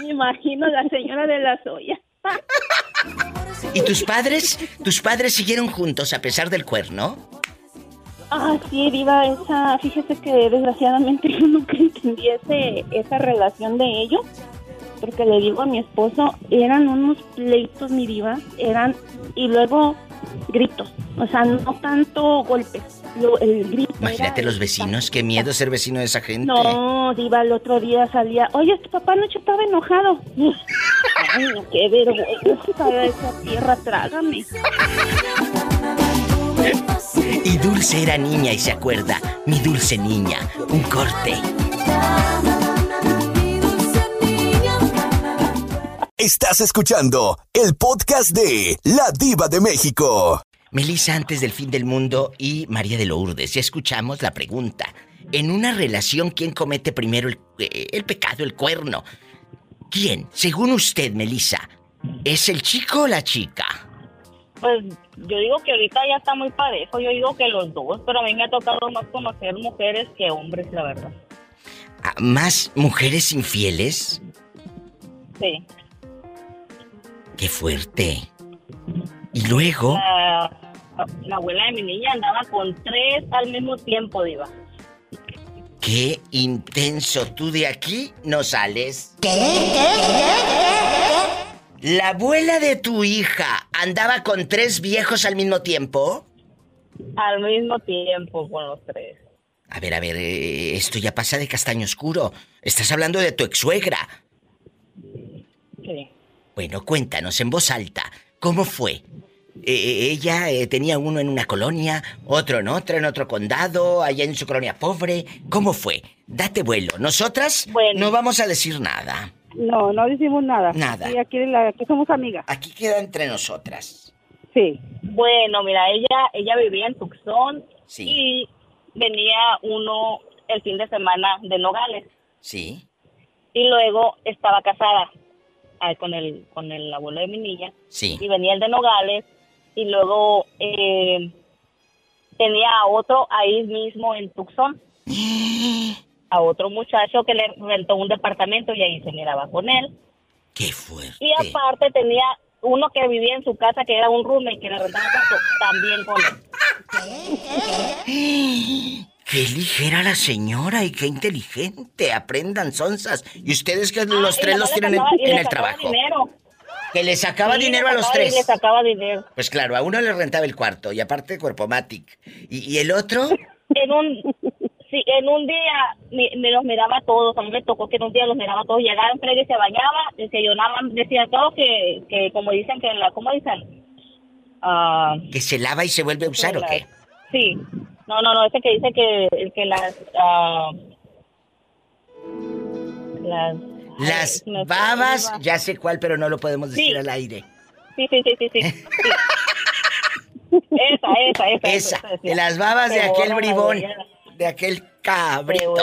me imagino la señora de la soya. ¿Y tus padres? ¿Tus padres siguieron juntos a pesar del cuerno? Ah, sí, Diva, esa, fíjese que desgraciadamente [LAUGHS] yo nunca entendí ese, esa relación de ellos, porque le digo a mi esposo, eran unos pleitos, mi Diva, eran, y luego gritos, o sea, no tanto golpes, lo- el grito. Imagínate los vecinos, qué miedo ser vecino de esa gente. No, Diva, el otro día salía, oye, tu papá anoche estaba enojado. [LAUGHS] Ay, no, qué vergüenza, esa tierra, trágame. [LAUGHS] Y Dulce era niña y se acuerda. Mi dulce niña. Un corte. Estás escuchando el podcast de La Diva de México. Melissa antes del fin del mundo y María de Lourdes. Ya escuchamos la pregunta. En una relación, ¿quién comete primero el, eh, el pecado, el cuerno? ¿Quién? Según usted, Melissa, ¿es el chico o la chica? Pues yo digo que ahorita ya está muy parejo, yo digo que los dos, pero a mí me ha tocado más conocer mujeres que hombres, la verdad. Ah, ¿Más mujeres infieles? Sí. ¡Qué fuerte! Y luego... La, la abuela de mi niña andaba con tres al mismo tiempo, Diva. ¡Qué intenso! Tú de aquí no sales. ¿La abuela de tu hija andaba con tres viejos al mismo tiempo? Al mismo tiempo con los tres. A ver, a ver, eh, esto ya pasa de castaño oscuro. Estás hablando de tu ex-suegra. Sí. Bueno, cuéntanos en voz alta, ¿cómo fue? Eh, eh, ella eh, tenía uno en una colonia, otro en otra, en otro condado, allá en su colonia pobre. ¿Cómo fue? Date vuelo. Nosotras no vamos a decir nada. No, no decimos nada. Nada. Y aquí, la, aquí somos amigas. Aquí queda entre nosotras. Sí. Bueno, mira, ella ella vivía en Tucson Sí. y venía uno el fin de semana de Nogales Sí. y luego estaba casada ah, con el con el abuelo de mi niña Sí. y venía el de Nogales y luego eh, tenía a otro ahí mismo en Tucson [GASPS] a otro muchacho que le rentó un departamento y ahí se miraba con él Qué fuerte. y aparte tenía uno que vivía en su casa que era un roommate que le rentaba cuarto también con él [GASPS] Qué ligera la señora y qué inteligente. Aprendan, sonzas. Y ustedes que los Ah, y tres los tienen en, sacaba- el sacaba trabajo. dinero. Que le sacaba Sí, le dinero a los sacaba- tres. le sacaba dinero Pues claro, a uno le rentaba el cuarto y aparte cuerpo matic. ¿Y, y el otro? [LAUGHS] en un en un día me, me los miraba todos, a mí me tocó que en un día los miraba todos, llegaban, Freddy se bañaba, decía yo nada más, decía a todos que, que como dicen que la, ¿cómo dicen? Ah, ¿Que se lava y se vuelve a usar o qué? sí, no, no, no, ese que dice que, que las, ah, las, Las babas, ya sé cuál, pero no lo podemos decir Sí. al aire. sí, sí, sí, sí, sí, [LAUGHS] sí. esa, esa, esa, Esa, esa las babas de aquel bribón, de aquel cabrito.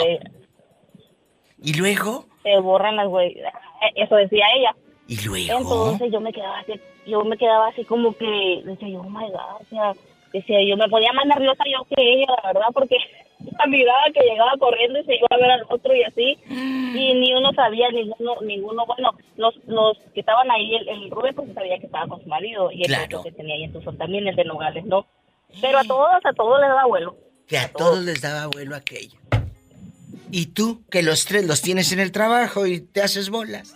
¿Y luego? se borran las huellas, eso decía ella. ¿Y luego? Entonces yo me quedaba así, yo me quedaba así como que, decía yo, oh my God, o sea, decía yo, me ponía más nerviosa yo que ella, la verdad, porque [LAUGHS] la miraba que llegaba corriendo y se iba a ver al otro y así, y ni uno sabía, ninguno, ninguno, bueno, los, los que estaban ahí, el, el Rubén pues sabía que estaba con su marido, y el Claro. otro que tenía ahí en Tucson también, el de Nogales, ¿no? Pero a todos, a todos les daba vuelo. Que a todos les daba vuelo aquello. Y tú, que los tres los tienes en el trabajo y te haces bolas.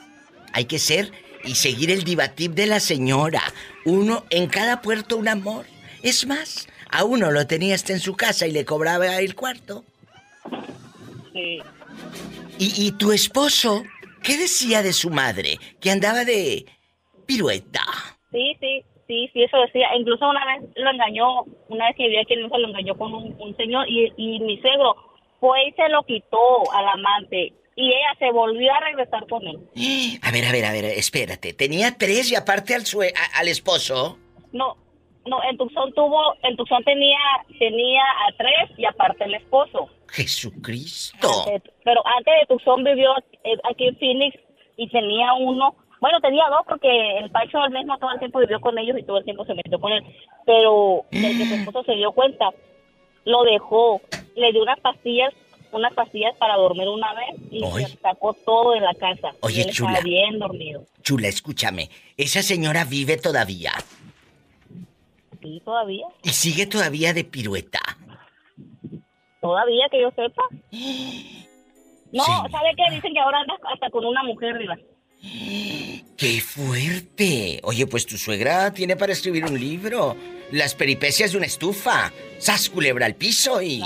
Hay que ser y seguir el divatip de la señora. Uno en cada puerto un amor. Es más, a uno lo tenía hasta en su casa y le cobraba el cuarto. Sí. ¿Y, y tu esposo? ¿Qué decía de su madre? Que andaba de pirueta. Sí, sí, sí, sí, eso decía. Incluso una vez lo engañó, una vez que vivía aquí en Luisa, lo engañó con un, un señor y, y mi suegro fue y se lo quitó al amante. Y ella se volvió a regresar con él. [GASPS] A ver, a ver, a ver, espérate. Tenía tres y aparte al, sue- a- al esposo. No, no, en Tucson tuvo, en Tucson tenía, tenía a tres y aparte el esposo. Jesucristo. Antes- pero antes de Tucson vivió eh, aquí en Phoenix y tenía uno, bueno, tenía dos porque el Pacho al mismo todo el tiempo vivió con ellos y todo el tiempo se metió con él. Pero el que su esposo se dio cuenta, lo dejó, le dio unas pastillas, unas pastillas para dormir una vez y se sacó todo de la casa. Oye, y él chula. estaba bien dormido. Chula, escúchame. Esa señora vive todavía. Sí, todavía, Y sigue todavía de pirueta. todavía que yo sepa. [GASPS] No, Sí. ¿sabe qué? Dicen que ahora anda hasta con una mujer, Diva. ¡Qué fuerte! Oye, pues tu suegra tiene para escribir un libro. Las peripecias de una estufa. ¡Sas, culebra al piso y...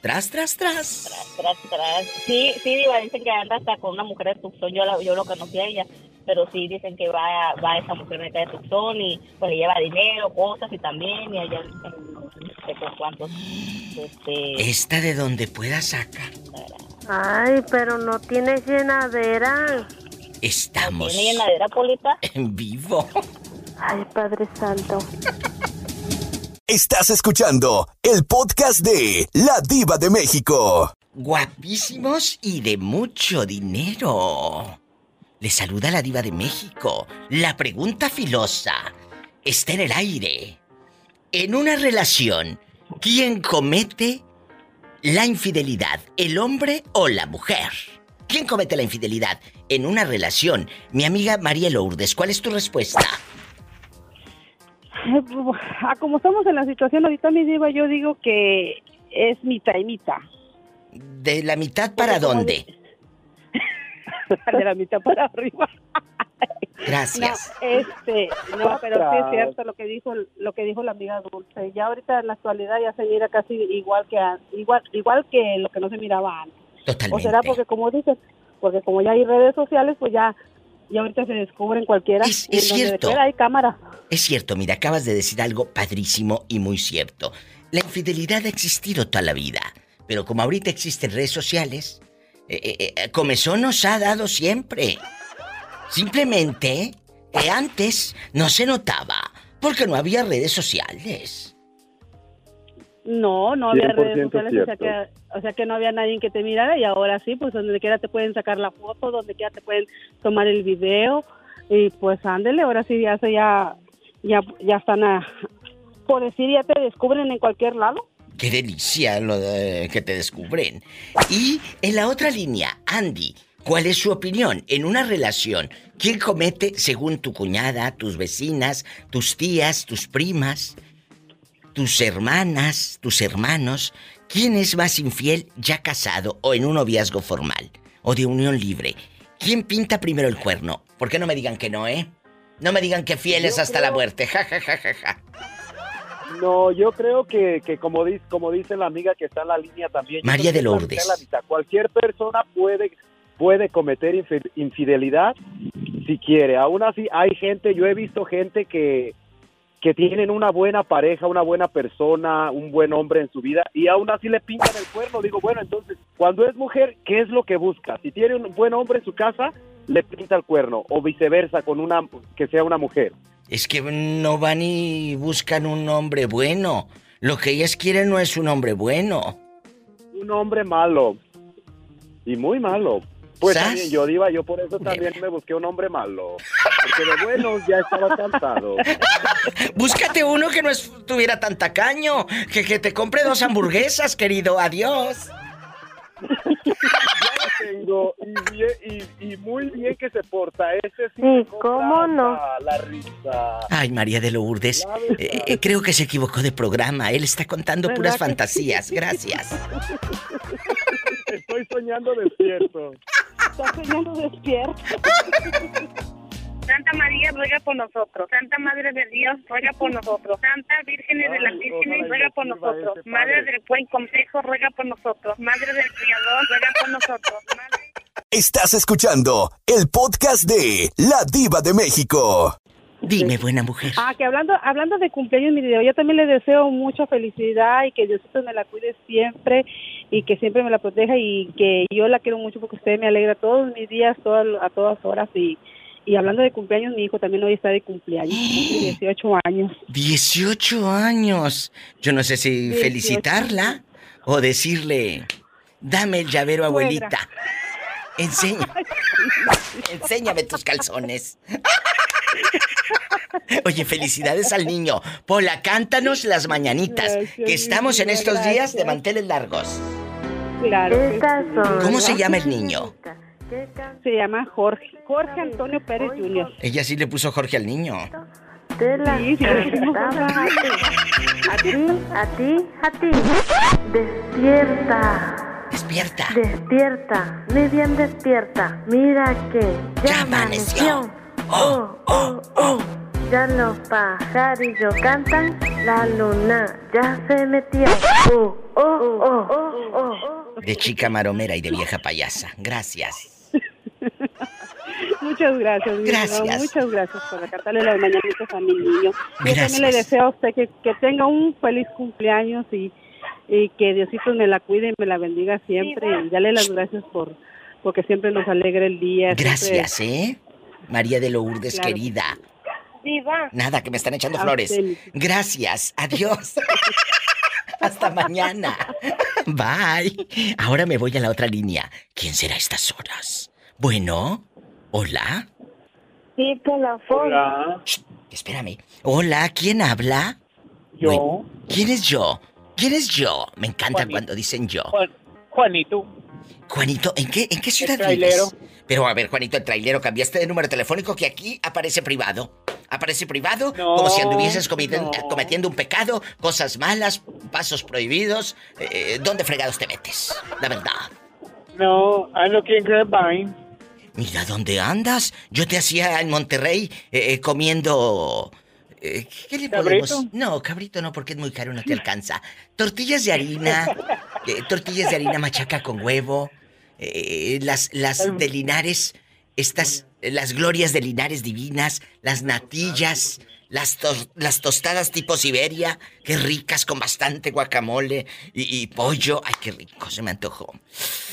Tras, tras, tras. Tras, tras. Sí, sí, Diva, dicen que anda hasta con una mujer de Tucson. Yo, la, yo lo conocí a ella. Pero sí dicen que va, va esa mujer de Tucson y pues le lleva dinero, cosas y también. Y allá no sé con cuántos. Este, Esta de donde pueda sacar. Ay, pero no tiene llenadera. Estamos ¿Tiene llenadera, Polita? en vivo. Ay, Padre Santo. Estás escuchando el podcast de La Diva de México. Guapísimos y de mucho dinero. Le saluda la diva de México. La pregunta filosa está en el aire. En una relación, ¿quién comete la infidelidad? ¿El hombre o la mujer? ¿Quién comete la infidelidad en una relación? Mi amiga María Lourdes, ¿cuál es tu respuesta? Eh, ah, como estamos en la situación ahorita, mi diva, yo digo que es mitad y mitad. ¿De la mitad para dónde? [LAUGHS] De la mitad para arriba. [LAUGHS] Gracias. No, este, no, pero sí es cierto lo que dijo lo que dijo la amiga Dulce. Ya ahorita en la actualidad ya se mira casi igual que igual igual que lo que no se miraba antes. Totalmente. O será porque como dices, porque como ya hay redes sociales, pues ya ya ahorita se descubren cualquiera. Es- y en es donde cierto. hay cámara. Es cierto, mira, acabas de decir algo padrísimo y muy cierto. La infidelidad ha existido toda la vida, pero como ahorita existen redes sociales, eh, eh, eh, comezón nos ha dado siempre. Simplemente que antes no se notaba, porque no había redes sociales. No, no había 100% redes sociales, o sea, que, o sea que no había nadie que te mirara y ahora sí, pues donde quiera te pueden sacar la foto, donde quiera te pueden tomar el video y pues ándele, ahora sí ya ya ya ya están a por decir ya te descubren en cualquier lado. Qué delicia lo de que te descubren. Y en la otra línea, Andy, ¿cuál es su opinión? En una relación, ¿quién comete, según tu cuñada, tus vecinas, tus tías, tus primas, tus hermanas, tus hermanos, quién es más infiel ya casado o en un noviazgo formal o de unión libre? ¿Quién pinta primero el cuerno? ¿Por qué no me digan que no, eh? No me digan que fieles Yo hasta la muerte. Ja, ja, ja, ja, ja. No, yo creo que, que como, dice, como dice la amiga que está en la línea también. María de Lourdes. la. Cualquier persona puede, puede cometer infi- infidelidad si quiere. Aún así, hay gente, yo he visto gente que, que tienen una buena pareja, una buena persona, un buen hombre en su vida y aún así le pintan el cuerno. Digo, bueno, entonces, cuando es mujer, ¿qué es lo que busca? Si tiene un buen hombre en su casa, le pinta el cuerno o viceversa con una que sea una mujer. Es que no van y buscan un hombre bueno. Lo que ellas quieren no es un hombre bueno. un hombre malo y muy malo. Pues ¿Sas? también yo diva, yo por eso también me busqué un hombre malo, porque de buenos ya estaba cansado. [LAUGHS] Búscate uno que no estuviera tan tacaño. Que, que te compre dos hamburguesas, querido. Adiós. [LAUGHS] Ya lo tengo y, bien- y- y muy bien que se porta. Ese sí, ¿cómo no? La risa. Ay, María de Lourdes. eh, eh, creo que se equivocó de programa. Él está contando ¿Verdad puras fantasías. Gracias. [LAUGHS] Estoy soñando despierto. Estás soñando despierto. Santa María ruega por nosotros. Santa Madre de Dios ruega por nosotros. Santa Virgen de las Vírgenes ruega por nosotros. Madre del Buen Consejo ruega por nosotros. Madre del Criador ruega por nosotros. Estás escuchando el podcast de La Diva de México. Dime, buena mujer. Ah, que hablando hablando de cumpleaños, mi video, yo también le deseo mucha felicidad y que Diosito me la cuide siempre y que siempre me la proteja y que yo la quiero mucho porque usted me alegra todos mis días, todas, a todas horas y, y hablando de cumpleaños, mi hijo también hoy está de cumpleaños, [GASPS] cumple 18 años. 18 años. Yo no sé si 18. felicitarla o decirle, dame el llavero, abuelita. [LAUGHS] Enseña. [LAUGHS] Enséñame tus calzones. [LAUGHS] Oye, felicidades al niño. Pola, cántanos las mañanitas, Gracias, que estamos en estos días de manteles largos. Claro. ¿Cómo se llama el niño? Se llama Jorge, Jorge Antonio Pérez Jr. Ella sí le puso Jorge al niño. la Sí, sí, a [LAUGHS] ti, a ti, a ti, a ti. Despierta. Despierta. Despierta, muy bien despierta. Mira que ya, amaneció. Oh, oh, oh. Ya los pajarillos cantan, la luna ya se metió. Oh, oh, oh, oh, oh. De chica maromera y de vieja payasa. Gracias. [LAUGHS] Muchas gracias, mi Gracias. Muchas gracias por cantarle las mañanitas a mi niño. Yo Gracias. también le deseo a usted que, que tenga un feliz cumpleaños y, y que Diosito me la cuide y me la bendiga siempre. Y dale las gracias por porque siempre nos alegra el día. siempre- Gracias, ¿eh? María de Lourdes, Claro. querida. Diva. Nada, que me están echando A flores. Gracias. Adiós. [LAUGHS] Hasta mañana. Bye. Ahora me voy a la otra línea. ¿Quién será a estas horas? Bueno. Hola. Sí, por la Hola. Shh, espérame. Hola, ¿quién habla? Yo. ¿Quién es yo? ¿Quién es yo? Me encanta Juanito. cuando dicen yo. Juan- Juanito. Juanito, ¿en qué, en qué ciudad vives? Pero a ver, Juanito, el trailero, cambiaste de número telefónico que aquí aparece privado. Aparece privado No, como si anduvieses cometen- no. cometiendo un pecado, cosas malas, pasos prohibidos. Eh, ¿Dónde fregados te metes? La verdad. No, ando aquí en Grapevine. Mira, ¿dónde andas? Yo te hacía en Monterrey eh, eh, comiendo... eh, ¿Qué le podemos...? ¿Cabrito? No, cabrito no, porque es muy caro, no te alcanza. Tortillas de harina, [LAUGHS] eh, tortillas de harina machaca con huevo, eh, las, las de Linares, estas, las glorias de Linares divinas, las natillas, las, las tostadas tipo Siberia, qué ricas con bastante guacamole y, y pollo. Ay, qué rico, se me antojó.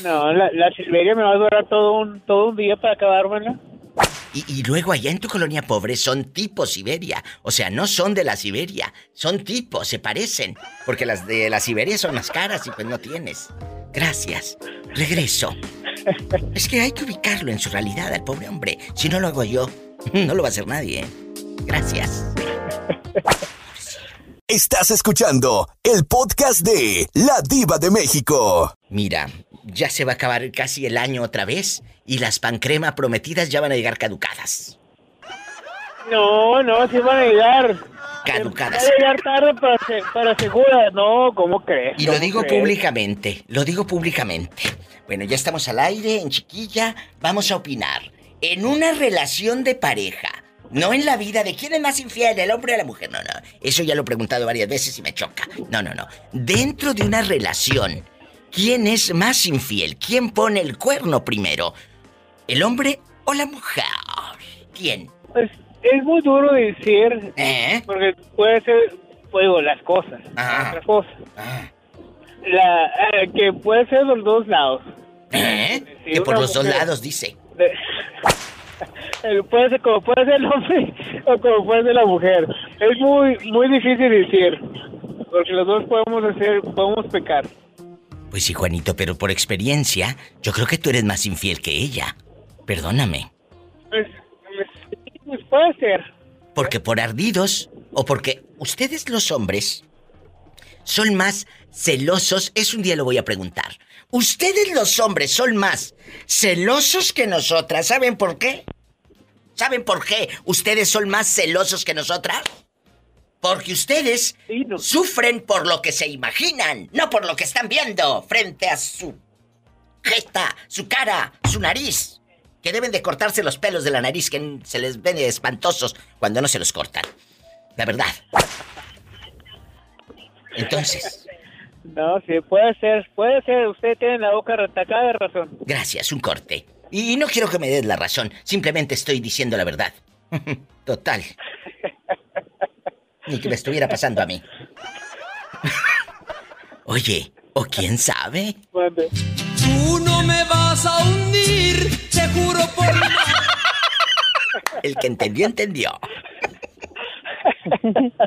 No, la, la Silveria me va a durar todo un, todo un día para acabármela. Y, y luego allá en tu colonia pobre son tipo Siberia. O sea, no son de la Siberia. Son tipos, se parecen. Porque las de la Siberia son más caras y pues no tienes. Gracias. Regreso. Es que hay que ubicarlo en su realidad al pobre hombre. Si no lo hago yo, [LAUGHS] no lo va a hacer nadie. ¿eh? Gracias. Estás escuchando el podcast de La Diva de México. Mira, ya se va a acabar casi el año otra vez y las pancrema prometidas ya van a llegar caducadas. No, no, sí van a llegar. Caducadas. Va a llegar tarde para, se- para segura. No, ¿cómo crees? Y lo ¿Cómo digo crees? públicamente, lo digo públicamente. Bueno, ya estamos al aire, en chiquilla, vamos a opinar. En una relación de pareja, no en la vida de quién es más infiel, el hombre o la mujer, no, no. Eso ya lo he preguntado varias veces y me choca. No, no, no. Dentro de una relación, ¿quién es más infiel? ¿Quién pone el cuerno primero? ¿El hombre o la mujer? ¿Quién? Pues es muy duro decir. ¿Eh? Porque puede ser, pues, digo, las cosas. Ajá. Otra cosa. La, eh, que puede ser de los dos lados. ¿Eh? Que por los dos lados, dice. De- [LAUGHS] puede ser como puede ser el hombre [LAUGHS] o como puede ser la mujer. Es muy muy difícil decir. Porque los dos podemos hacer, podemos pecar. Pues sí, Juanito, pero por experiencia, yo creo que tú eres más infiel que ella. Perdóname. Pues, pues, puede ser. Porque por ardidos o porque ustedes los hombres son más celosos, es un día lo voy a preguntar. Ustedes los hombres son más celosos que nosotras, ¿saben por qué? ¿Saben por qué ustedes son más celosos que nosotras? Porque ustedes sufren por lo que se imaginan, no por lo que están viendo frente a su jeta, su cara, su nariz. Que deben de cortarse los pelos de la nariz que se les ven espantosos cuando no se los cortan. La verdad. Entonces, No, sí, puede ser, puede ser. Usted tiene la boca retacada de razón. gracias, un corte. Y no quiero que me des la razón, simplemente estoy diciendo la verdad. [LAUGHS] Total. Ni que me estuviera pasando a mí. Oye, ¿o quién sabe? Tú no me vas a hundir, te juro por El que entendió, entendió.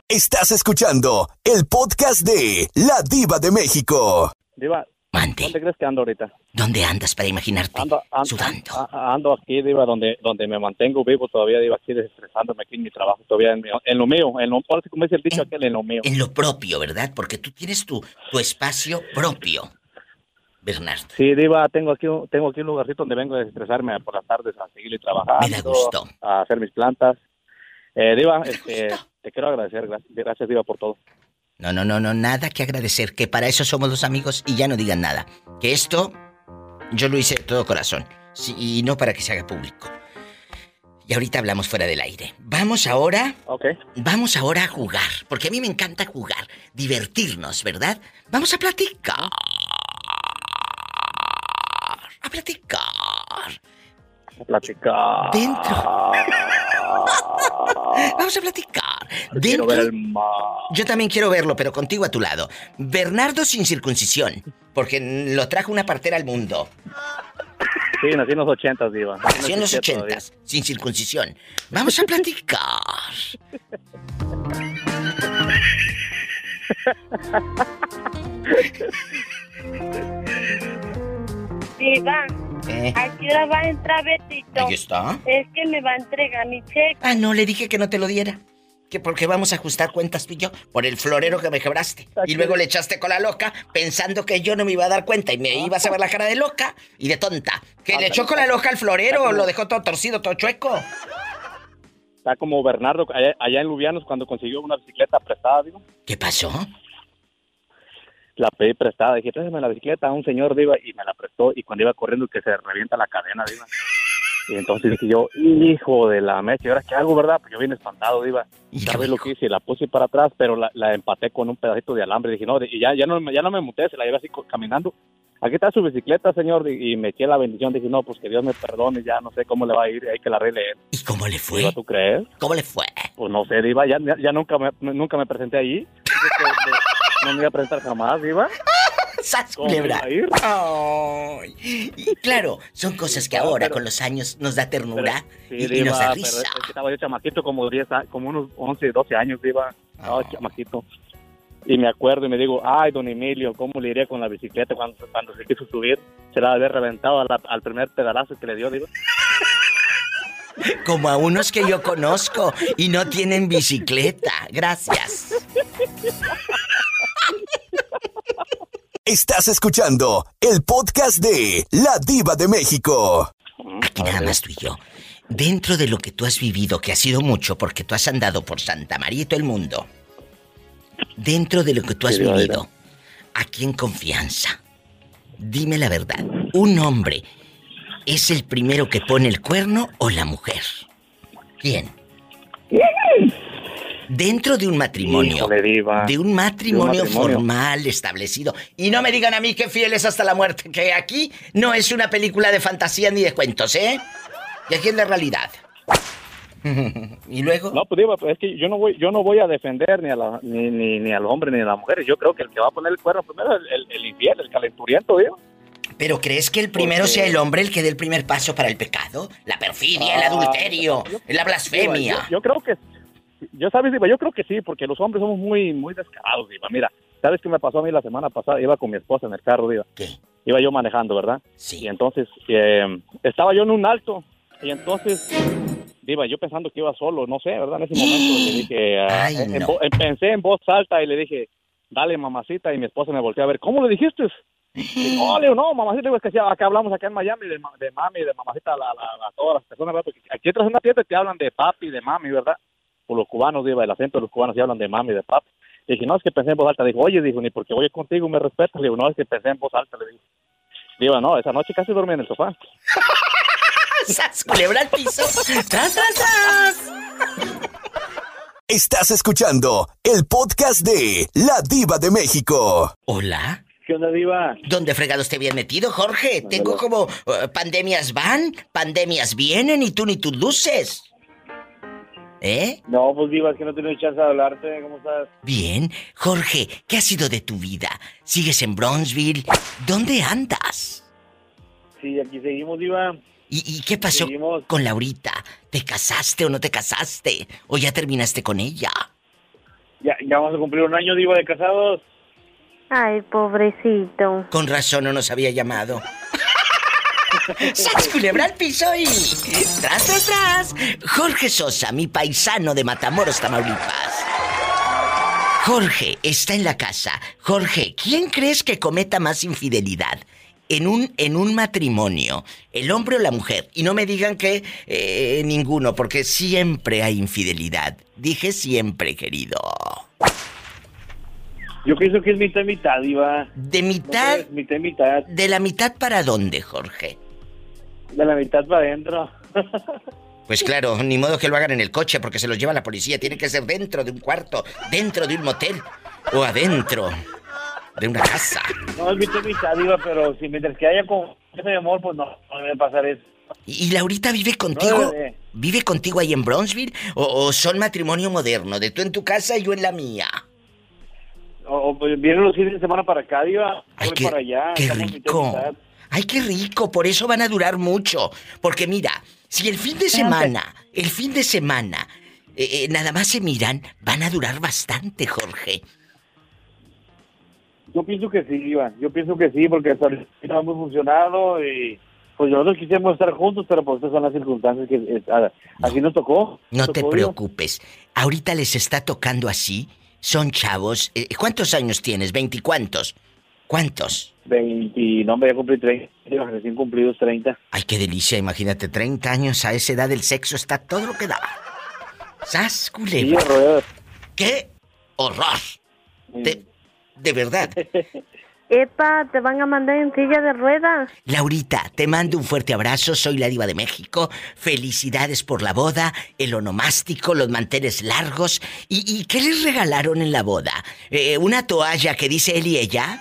Estás escuchando el podcast de La Diva de México. Diva, ¿dónde crees que ando ahorita? ¿Dónde andas para imaginarte? Ando, Sudando. ando aquí, Diva, donde, donde me mantengo vivo todavía, Diva, aquí desestresándome aquí en mi trabajo, todavía en, mi- en lo mío, en lo, como dice el dicho aquel, en lo mío. En lo propio, ¿verdad? Porque tú tienes tu, tu espacio propio. Bernardo. Sí, Diva, tengo aquí, un- tengo aquí un lugarcito donde vengo a desestresarme por las tardes a seguirle trabajando. Me da gusto. A hacer mis plantas. Eh, Diva, este, te quiero agradecer, gracias, gracias, Diva, por todo. No, no, no, no, nada que agradecer, que para eso somos los amigos y ya no digan nada. Que esto yo lo hice de todo corazón sí, y no para que se haga público. Y ahorita hablamos fuera del aire. Vamos ahora. Ok. Vamos ahora a jugar, porque a mí me encanta jugar, divertirnos, ¿verdad? Vamos a platicar. A platicar. A platicar. Dentro. [LAUGHS] [LAUGHS] Vamos a platicar. Quiero Dentro- ver el mar. Yo también quiero verlo, pero contigo a tu lado. Bernardo sin circuncisión, porque lo trajo una partera al mundo. Sí, nací en los ochentas, Diva. Nació en los ochentas, sin circuncisión. Vamos a platicar. [LAUGHS] Diva, Eh, ¿a qué hora va a entrar Betito? Ahí está. Es que me va a entregar mi cheque. Ah, no, le dije que no te lo diera. Que porque vamos a ajustar cuentas tú y yo por el florero que me quebraste. Y luego le echaste con la loca pensando que yo no me iba a dar cuenta y me ibas a ver la cara de loca y de tonta. Que le echó con la loca al florero, lo dejó todo torcido, todo chueco. Está como Bernardo allá, allá en Lubianos cuando consiguió una bicicleta prestada, digo. ¿Qué pasó? La pedí prestada, dije, tráeme la bicicleta a un señor, Diva, y me la prestó. Y cuando iba corriendo, que se revienta la cadena, Diva. Y entonces dije yo, hijo de la mecha, ¿y ahora qué hago, verdad? Porque yo vine espantado, iba. ¿Sabes lo que hice? La puse para atrás, pero la, la empaté con un pedacito de alambre. Dije, no, y ya, ya, no, ya no me muté, se la llevé así caminando. Aquí está su bicicleta, señor, y, y me eché la bendición. Dije, no, pues que Dios me perdone, ya no sé cómo le va a ir, hay que la arregle. ¿Y cómo le fue? Diva, ¿Tú crees? ¿Cómo le fue? Pues no sé, Diva, ya, ya, ya nunca, me, nunca me presenté ahí. No me iba a presentar jamás, Diva. [LAUGHS] ¡Sas. Ay. Y claro, son cosas que ahora con los años nos da ternura Sí, y, y nos da pero es que estaba yo chamaquito, como 10, a- como unos 11, 12 años, Diva. Estaba Ah. chamaquito. Y me acuerdo y me digo, ay, don Emilio, ¿cómo le iría con la bicicleta cuando, cuando se quiso subir? Se la había reventado a la- al primer pedalazo que le dio, Diva. [LAUGHS] Como a unos que yo conozco y no tienen bicicleta. Gracias. [LAUGHS] Estás escuchando el podcast de La Diva de México. Aquí nada más tú y yo. Dentro de lo que tú has vivido, que ha sido mucho porque tú has andado por Santa María y todo el mundo. Dentro de lo que tú has vivido, aquí en confianza, dime la verdad. ¿Un hombre es el primero que pone el cuerno o la mujer? ¿Quién? Dentro de un matrimonio. Diva. De un matrimonio, De un matrimonio. formal, establecido. Y no me digan a mí que fieles hasta la muerte, que aquí no es una película de fantasía ni de cuentos, ¿eh? Y aquí es la realidad. [LAUGHS] ¿Y luego? No, pues Diva, pues es que yo no voy, yo no voy a defender ni, a la- ni, ni, ni al hombre ni a las mujeres. Yo creo que el que va a poner el cuerno primero es el, el infiel, el calenturiento, Diva. ¿Pero crees que el primero sea el hombre el que dé el primer paso para el pecado? La perfidia, el adulterio, yo- la blasfemia. Yo creo que, yo sabes, Diva, yo creo que sí, porque los hombres somos muy, muy descarados, Diva. Mira, ¿sabes qué me pasó a mí la semana pasada? Iba con mi esposa en el carro, Diva. ¿Qué? Iba yo manejando, ¿verdad? Sí. Y entonces, eh, estaba yo en un alto, y entonces, Diva, yo pensando que iba solo, no sé, ¿verdad? En ese momento le dije, ah, Ay, en- en pensé en voz alta y le dije, dale, mamacita, y mi esposa me volteó a ver, ¿cómo le dijiste? Y, no, no, mamacita, es que sí, acá hablamos acá en Miami de, de mami, de mamacita, a, la- la- a todas las personas, ¿verdad? Porque aquí entras en una tienda te hablan de papi, de mami, ¿verdad? Por los cubanos, diva, el acento de los cubanos sí hablan de mami, de papi. Le dije, no, es que pensé en voz alta. Dijo, oye, dijo, ni porque voy contigo me respetas. Le digo, no, es que pensé en voz alta, le digo. Diva, no, esa noche casi dormí en el sofá. [LAUGHS] ¡Sas, culebra al piso! ¡Tras, tras, tras! Estás escuchando el podcast de La Diva de México. ¿Hola? ¿Qué onda, Diva? ¿Dónde fregados te habías metido, Jorge? Tengo como eh, pandemias van, pandemias vienen y tú ni tus luces. ¿Eh? No, pues Diva, es que no he tenido chance de hablarte. ¿Cómo estás? Bien. Jorge, ¿qué ha sido de tu vida? ¿Sigues en Bronzeville? ¿Dónde andas? Sí, aquí seguimos, Diva. ¿Y, y qué pasó con Laurita? ¿Te casaste o no te casaste? ¿O ya terminaste con ella? Ya, ya vamos a cumplir un año, Diva, de casados. Ay, pobrecito. Con razón no nos había llamado. ¡Sas culebra al piso y... ¡Tras, tras, tras! Jorge Sosa, mi paisano de Matamoros, Tamaulipas. Jorge está en la casa. Jorge, ¿quién crees que cometa más infidelidad? En un, en un matrimonio, el hombre o la mujer. Y no me digan que eh, ninguno, porque siempre hay infidelidad. Dije siempre, querido. Yo pienso que es mitad mitad, Diva. ¿De mitad? No, mitad mitad. ¿De la mitad para dónde, Jorge? De la mitad para adentro. [LAUGHS] Pues claro, ni modo que lo hagan en el coche porque se los lleva la policía. Tiene que ser dentro de un cuarto, dentro de un motel o adentro de una casa. No, es mitad mitad, Diva, pero si mientras que haya confianza y amor, pues no, no debe pasar eso. ¿Y Laurita vive contigo? bebé. ¿Vive contigo ahí en Bronzeville? ¿O, o son matrimonio moderno? ¿De tú en tu casa y yo en la mía? O, o, pues, vienen los fines de semana para acá, Diva. Voy qué- para allá. qué rico. Ay, qué rico, por eso van a durar mucho. Porque mira, si el fin de semana, el fin de semana, eh, eh, nada más se miran, van a durar bastante, Jorge. Yo pienso que sí, Iván. Yo pienso que sí, porque hasta ahorita hemos funcionado y pues nosotros quisiéramos estar juntos, pero pues estas son las circunstancias que eh, ah, así nos tocó. No Nos te preocupes. Ahorita les está tocando así. Son chavos. Eh, ¿Cuántos años tienes? ¿Veinticuántos? ¿Cuántos? 20, no me voy a cumplir 30, recién cumplidos 30. Ay, qué delicia. Imagínate, 30 años a esa edad del sexo está todo lo que da. ¡Sas, Sí, culebra! horror. ¡Qué horror! De, de verdad. [LAUGHS] Epa, te van a mandar en silla de ruedas. Laurita, te mando un fuerte abrazo, soy la diva de México. Felicidades por la boda, el onomástico, los manteles largos. ¿Y, y qué les regalaron en la boda? Eh, ¿Una toalla que dice él y ella?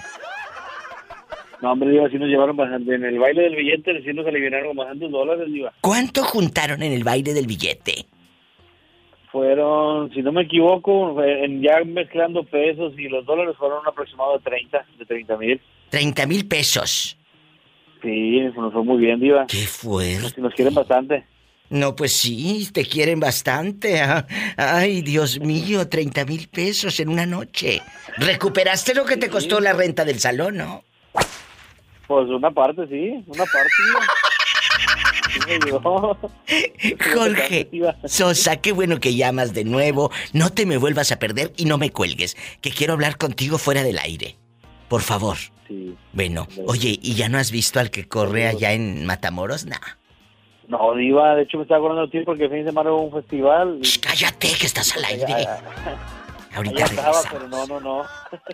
No, hombre, Diva, sí nos llevaron bastante. En el baile del billete sí nos aliviaron bastantes dólares, Diva. ¿Cuánto juntaron en el baile del billete? Fueron, si no me equivoco, en, ya mezclando pesos y los dólares fueron un aproximado de 30, de 30 mil. 30 mil pesos. Sí, nos fue muy bien, Diva. Qué fuerte. Nos quieren bastante. No, pues sí, te quieren bastante. ah. Ay, Dios mío, 30 mil pesos en una noche. ¿Recuperaste lo que te costó la renta del salón, no? Pues una parte, sí, una parte. Sí. Jorge Sosa, qué bueno que llamas de nuevo. No te me vuelvas a perder y no me cuelgues, que quiero hablar contigo fuera del aire. Por favor. Sí. Bueno, oye, ¿y ya no has visto al que corre allá en Matamoros? Nah. No, Diva, de hecho me estaba acordando de ti porque el fin de semana hubo un festival. y- cállate, que estás al aire. Ahorita estaba, regresamos. pero no, no, no.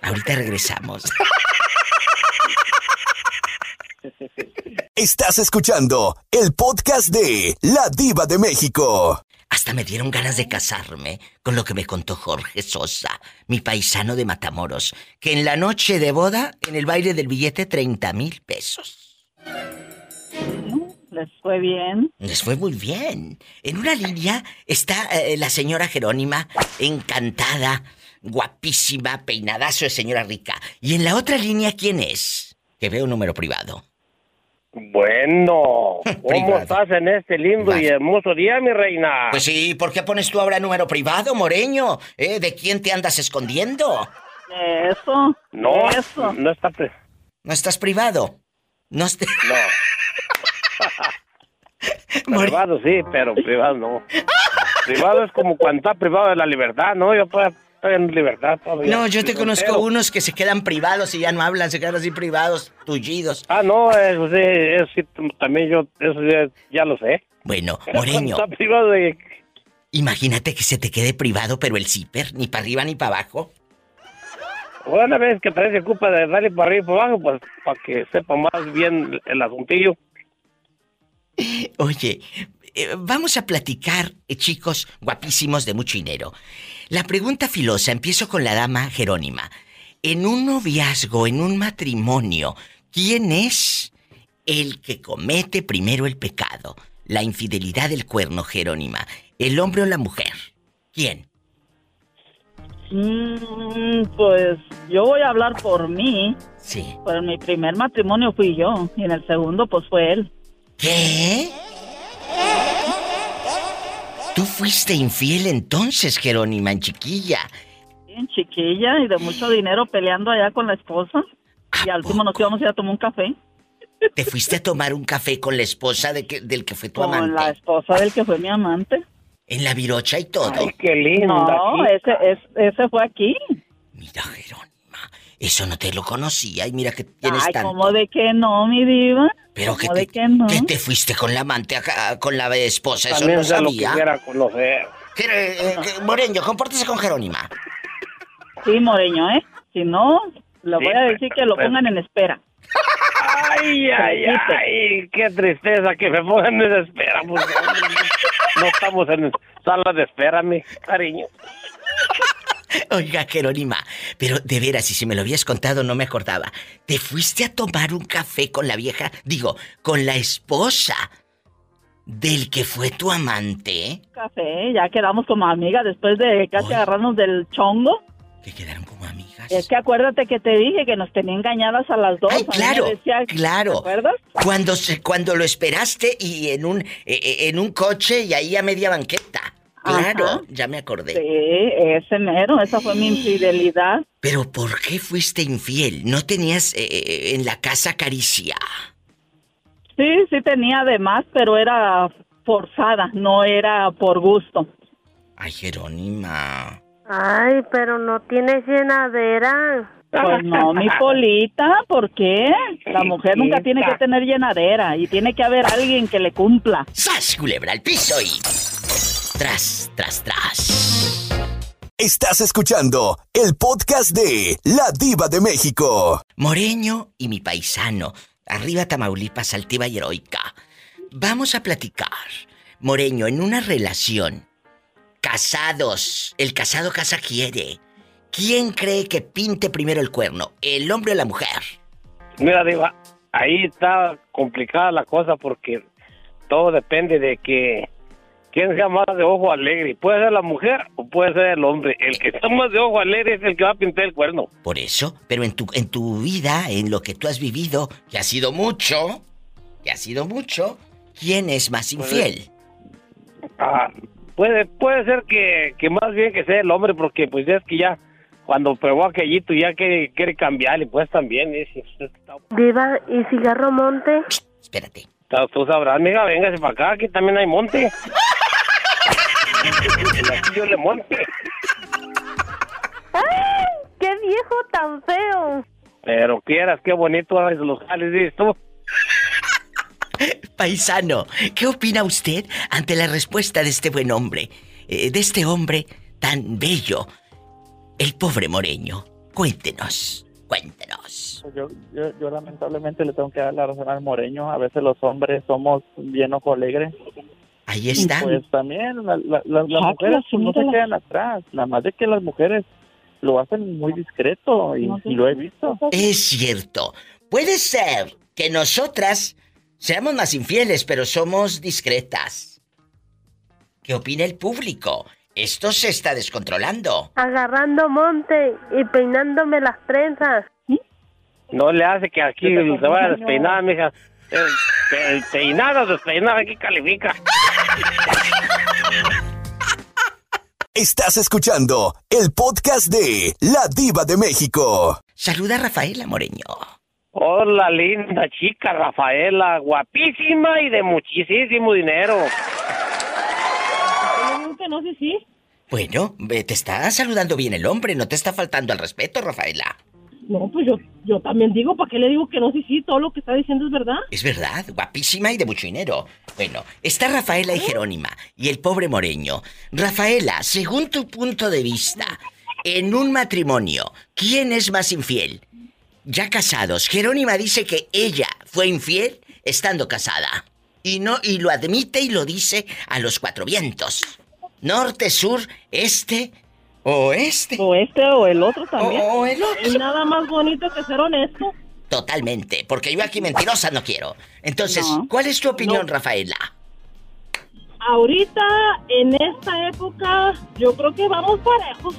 Ahorita regresamos. [LAUGHS] Estás escuchando el podcast de La Diva de México. Hasta me dieron ganas de casarme con lo que me contó Jorge Sosa, mi paisano de Matamoros, que en la noche de boda, en el baile del billete, 30 mil pesos. Les fue bien. Les fue muy bien. En una línea está eh, la señora Jerónima, encantada, guapísima, peinadazo de señora rica. Y en la otra línea, ¿quién es? Que veo un número privado. Bueno, [LAUGHS] ¿cómo estás en este lindo y hermoso día, mi reina? Pues sí, ¿por qué pones tú ahora número privado, Moreño? ¿Eh? ¿De quién te andas escondiendo? Eso. No, Eso. no está... pri- ¿No estás privado? No est- No. [LAUGHS] privado sí, pero privado no. privado es como cuando está privado de la libertad, ¿no? Yo en libertad todavía. No, yo te conozco soltero. unos que se quedan privados y ya no hablan, se quedan así privados, tullidos. Ah, no, eso sí, eso sí, también yo, eso ya, ya lo sé. Bueno, Moreño, [LAUGHS] cuando Está privado de... imagínate que se te quede privado, pero el zipper, ni para arriba ni para abajo. Una vez que traes culpa de darle para arriba y para abajo, pues para que sepa más bien el asuntillo. [LAUGHS] Oye, eh, vamos a platicar, eh, chicos guapísimos de mucho dinero. La pregunta filosa, empiezo con la dama Jerónima. En un noviazgo, en un matrimonio, ¿quién es el que comete primero el pecado? La infidelidad del cuerno, Jerónima. ¿El hombre o la mujer? ¿Quién? Mm, pues yo voy a hablar por mí. Sí. Pues en mi primer matrimonio fui yo y en el segundo pues fue él. ¿Qué? Fuiste infiel entonces, Jerónima, en chiquilla. Bien chiquilla y de mucho dinero peleando allá con la esposa. Y al último nos íbamos a ir a tomar un café ¿Te fuiste a tomar un café con la esposa de que- del que fue tu con amante? la esposa del que fue mi amante. En la virocha y todo. qué lindo. No, ese, es, ese fue aquí. Eso no te lo conocía y mira que tienes Ay, tanto. ¿cómo de que no, mi diva? Pero que ¿Cómo te, de que no? que te fuiste con la amante acá, con la esposa, eso También no se lo sabía. quisiera conocer. Jero- eh, que- Moreño, compórtese con Jerónima. Sí, Moreño, ¿eh? Si no, le voy a decir que lo pongan en espera. Ay, ay, ay, qué tristeza que me pongan en espera. hombre, no estamos en sala de espera, mi cariño. [LAUGHS] Oiga, Jerónima, pero de veras, si se me lo habías contado, no me acordaba. ¿Te fuiste a tomar un café con la vieja? Digo, con la esposa del que fue tu amante. Café, ya quedamos como amigas después de casi agarrarnos del chongo. Que quedaron como amigas. Es que acuérdate que te dije que nos tenía engañadas a las dos. A mí me Claro, decía- claro. ¿Te acuerdas? Cuando se, cuando lo esperaste y en un eh, eh, en un coche y ahí a media banqueta. Claro, Ajá. ya me acordé. Sí, ese mero, esa fue mi infidelidad. Pero ¿por qué fuiste infiel? ¿No tenías eh, eh, en la casa caricia? Sí, sí tenía además, pero era forzada, no era por gusto. Ay, Jerónima. Ay, pero no tienes llenadera. Pues no, mi polita, ¿por qué? La mujer nunca tiene que tener llenadera y tiene que haber alguien que le cumpla. ¡Sas, culebra al piso y... Tras, tras, tras. Estás escuchando el podcast de La Diva de México. Moreño y mi paisano. Arriba Tamaulipas, altiva y heroica. Vamos a platicar. Moreño, en una relación. Casados. El casado casa quiere. ¿Quién cree que pinte primero el cuerno? ¿El hombre o la mujer? Mira, Diva, ahí está complicada la cosa porque todo depende de que quién sea más de ojo alegre. Puede ser la mujer o puede ser el hombre. El que está más de ojo alegre es el que va a pintar el cuerno. Por eso, pero en tu, en tu vida, en lo que tú has vivido, que ha sido mucho, que ha sido mucho, ¿quién es más infiel? Ah, puede, puede ser que, que más bien que sea el hombre porque pues ya es que ya cuando pegó aquellito ya que quiere cambiar y pues también es, es- Diva, ¿y cigarro monte? Espérate. Tú sabrás, amiga, véngase para acá, aquí también hay monte. [LAUGHS] [LAUGHS] Aquí yo le monte. ¡Ay! ¡Qué viejo tan feo! Pero quieras, qué bonito haces los jales, dices tú. Paisano, ¿qué opina usted ante la respuesta de este buen hombre? eh, de este hombre tan bello, el pobre Moreño. Cuéntenos, cuéntenos. Yo, yo, yo lamentablemente le tengo que dar la razón al moreño. A veces los hombres somos bien ojo alegre. Ahí está. Pues también la- la- la- las Ah, mujeres pues, no se quedan atrás. Nada más de que las mujeres lo hacen muy discreto y, y lo he visto. Es cierto. Puede ser que nosotras seamos más infieles, pero somos discretas. ¿Qué opina el público? Esto se está descontrolando. Agarrando monte y peinándome las trenzas. No le hace que aquí se vaya a despeinar, mija. El, el peinado, despeinado, aquí califica. [LAUGHS] Estás escuchando el podcast de La Diva de México. Saluda a Rafaela Moreño. Hola, linda chica Rafaela, guapísima y de muchísimo dinero. no sé si. Bueno, te está saludando bien el hombre, no te está faltando al respeto, Rafaela. No, pues yo, yo también digo, ¿para qué le digo que no sí, sí? Todo lo que está diciendo es verdad. Es verdad, guapísima y de mucho dinero. Bueno, está Rafaela y Jerónima y el pobre Moreño. Rafaela, según tu punto de vista, en un matrimonio, ¿quién es más infiel? Ya casados, Jerónima dice que ella fue infiel estando casada. Y no, y lo admite y lo dice a los cuatro vientos. Norte, sur, este, oeste. O este o el otro también. O el otro. Es nada más bonito que ser honesto. Totalmente, porque yo aquí mentirosa no quiero. Entonces, No. ¿cuál es tu opinión, Rafaela? Ahorita, en esta época, yo creo que vamos parejos.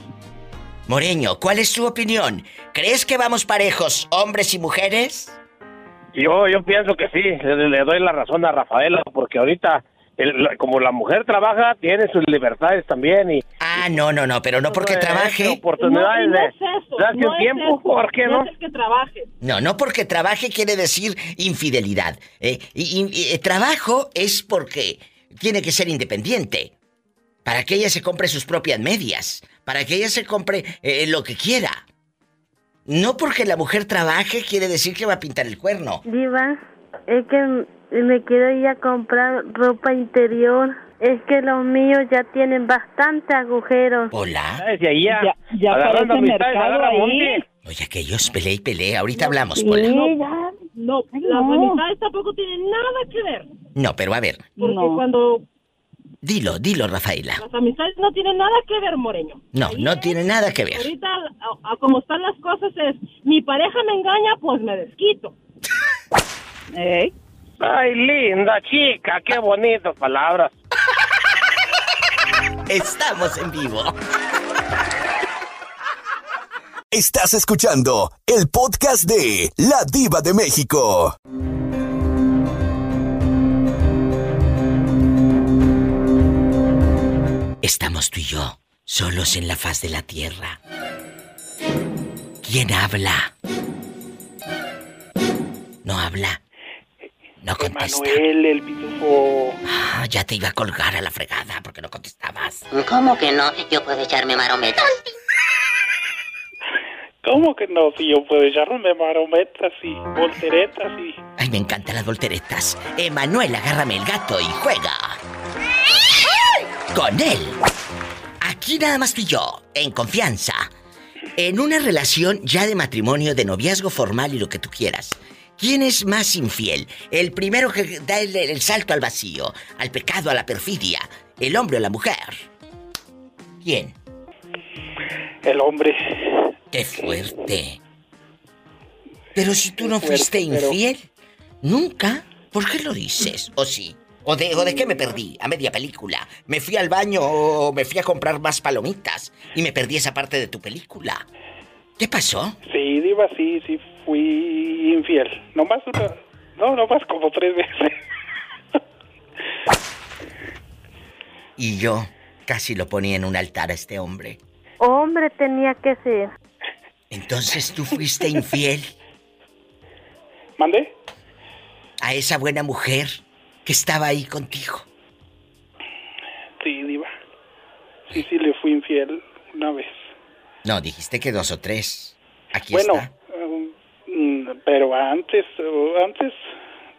Moreño, ¿cuál es tu opinión? ¿Crees que vamos parejos, hombres y mujeres? Yo, yo pienso que sí, le, le doy la razón a Rafaela, porque ahorita, el- la- como la mujer trabaja, tiene sus libertades también y... Ah, no, no, no, pero no porque trabaje. Oportunidades no, no de es eso, darse no un es tiempo, eso. ¿por qué no? es el que trabaje. No, no porque trabaje quiere decir infidelidad. Eh, y- y- y- trabajo es porque tiene que ser independiente. Para que ella se compre sus propias medias. Para que ella se compre eh, lo que quiera. No porque la mujer trabaje quiere decir que va a pintar el cuerno. Diva, es que m- me quiero ir a comprar ropa interior. Es que los míos ya tienen bastante agujeros. Hola. Desde ahí ya, Ya- mercado ahí. Oye, aquellos pelea y pelea. Ahorita hablamos, Pola. no, no, las amistades tampoco tienen nada que ver. No, pero a ver. Porque cuando Dilo, dilo, Rafaela. las amistades no tienen nada que ver, Moreño. No, no tiene nada que ver. Ahorita, a, a como están las cosas, es mi pareja me engaña, pues me desquito. [LAUGHS] Ay, linda chica, qué bonitas palabras. Estamos en vivo. Estás escuchando el podcast de La Diva de México. Estamos tú y yo, solos en la faz de la tierra. ¿Quién habla? No habla. No contesta. Manuel, el pitufo. Ah, ya te iba a colgar a la fregada porque no contestabas. ¿Cómo que no? Yo puedo echarme marometas. ¿Cómo que no? Si yo puedo echarme marometas y volteretas y... Ay, me encantan las volteretas. Emanuel, agárrame el gato y juega. Con él. ¿A Aquí nada más tú y yo, en confianza. En una relación ya de matrimonio, de noviazgo formal y lo que tú quieras. ¿Quién es más infiel? ¿El primero que da el, el salto al vacío, al pecado, a la perfidia? ¿El hombre o la mujer? ¿Quién? El hombre. ¡Qué fuerte! Pero si tú no fuiste infiel, nunca. ¿Por qué lo dices? ¿O sí? ¿O de, ¿O de qué me perdí? A media película. ¿Me fui al baño o me fui a comprar más palomitas y me perdí esa parte de tu película? ¿Qué pasó? Sí, Diva, sí, sí, fui infiel. Nomás una. No, nomás como tres veces. Y yo casi lo ponía en un altar a este hombre. Hombre tenía que ser. Entonces tú fuiste infiel. ¿Mande? A esa buena mujer que estaba ahí contigo. Sí, Diva. Sí, sí, le fui infiel una vez. No, dijiste que dos o tres. Aquí bueno, está. Pero antes, antes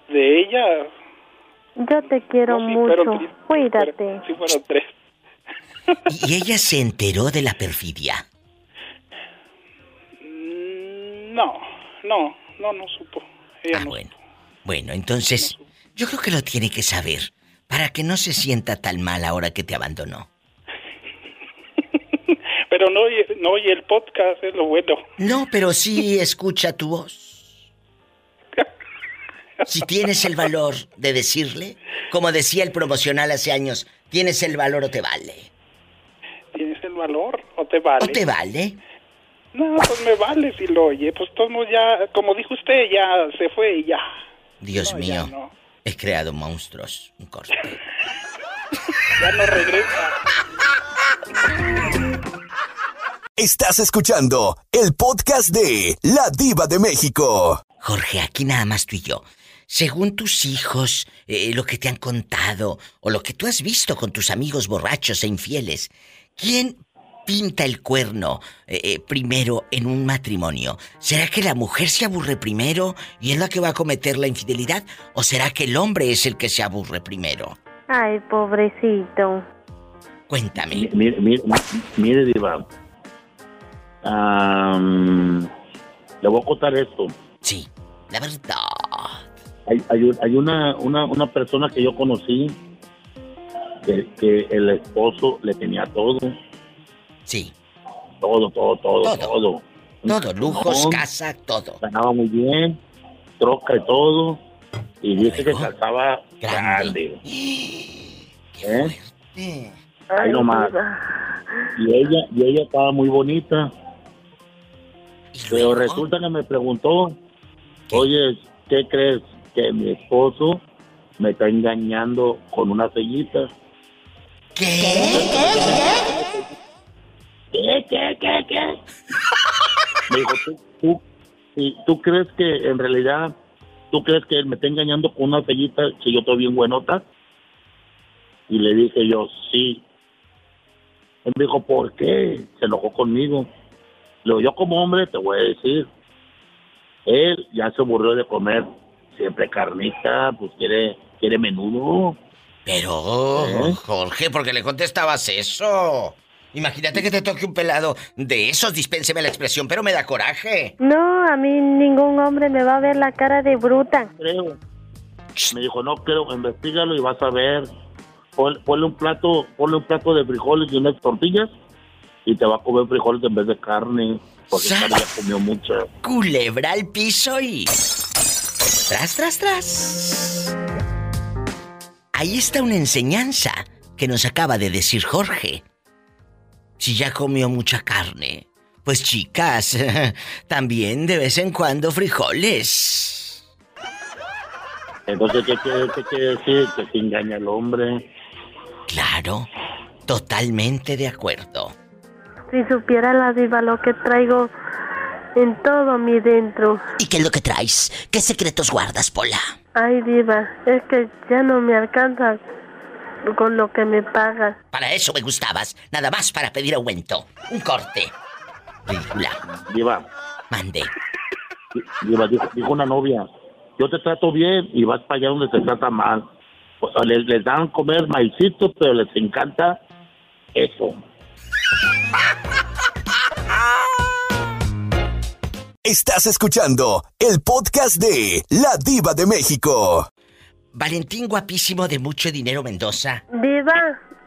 de ella, Yo te quiero No, sí, mucho. pero Cuídate. sí fueron tres. [LAUGHS] Y ella se enteró de la perfidia. Mm, No, no, no, no supo. Ella Ah, no bueno. Bueno, entonces, yo creo que lo tiene que saber para que no se sienta tan mal ahora que te abandonó. [LAUGHS] Pero no, oye- no oye el podcast, es lo bueno. No, pero sí [LAUGHS] escucha tu voz. Si tienes el valor de decirle, como decía el promocional hace años, ¿tienes el valor o te vale? ¿Tienes el valor o te vale? ¿O te vale? No, pues me vale si lo oye. Pues modos ya, como dijo usted, ya se fue y ya. Dios No, ya mío, no. he creado monstruos. Un corte. [LAUGHS] Ya no regresa. Estás escuchando el podcast de La Diva de México. Jorge, aquí nada más tú y yo. Según tus hijos, eh, lo que te han contado o lo que tú has visto con tus amigos borrachos e infieles, ¿quién pinta el cuerno eh, eh, primero en un matrimonio? ¿Será que la mujer se aburre primero y es la que va a cometer la infidelidad? ¿O será que el hombre es el que se aburre primero? Ay, pobrecito. Cuéntame. Mire, mire, mire, Diva. Le voy a contar esto. Sí, la verdad. Hay, hay, hay una, una, una persona que yo conocí que, que el esposo le tenía todo. Sí. Todo, todo, todo, Todo. todo. Todo, lujos, casa, todo. Ganaba muy bien, troca y todo. Y dice que calzaba grande. [GASPS] ¿Eh? Ahí nomás. Y ella, y ella estaba muy bonita. Pero resulta que me preguntó, oye, ¿qué crees? Que mi esposo me está engañando con una sellita. ¿Qué? ¿Qué? ¿Qué? ¿Qué? Me dijo, ¿tú, tú, ¿tú crees que en realidad, tú crees que él me está engañando con una sellita si yo estoy bien buenota? Y le dije yo, sí. Él me dijo, ¿por qué? Se enojó conmigo. Le digo, yo como hombre te voy a decir, él ya se aburrió de comer siempre carnita, pues quiere, quiere menudo. Pero, ¿Eh? Jorge, ¿por qué le contestabas eso? Imagínate que te toque un pelado de esos, dispénseme la expresión, pero me da coraje. No, a mí ningún hombre me va a ver la cara de bruta. Creo. Me dijo, no creo, investigalo y vas a ver. Pon- Ponle un plato, ponle un plato de frijoles y unas tortillas y te va a comer frijoles en vez de carne, porque ya comió mucha. Culebra al piso y... Tras, tras, tras. Ahí está una enseñanza que nos acaba de decir Jorge. Si ya comió mucha carne, pues chicas, [LAUGHS] también de vez en cuando frijoles. Entonces, ¿qué quiere, qué quiere decir? Que se engaña al hombre. Claro, totalmente de acuerdo. Si supiera la diva lo que traigo en todo mi dentro. ¿Y qué es lo que traes? ¿Qué secretos guardas, Pola? Ay, diva, es que ya no me alcanza con lo que me pagas. Para eso me gustabas, nada más para pedir aumento. Un corte. Ridícula. Diva, Mande. Diva, dijo, dijo una novia, yo te trato bien y vas para allá donde te trata mal. O sea, les, les dan comer maicito, pero les encanta eso. Estás escuchando el podcast de La Diva de México. Valentín guapísimo de mucho dinero Mendoza. Diva,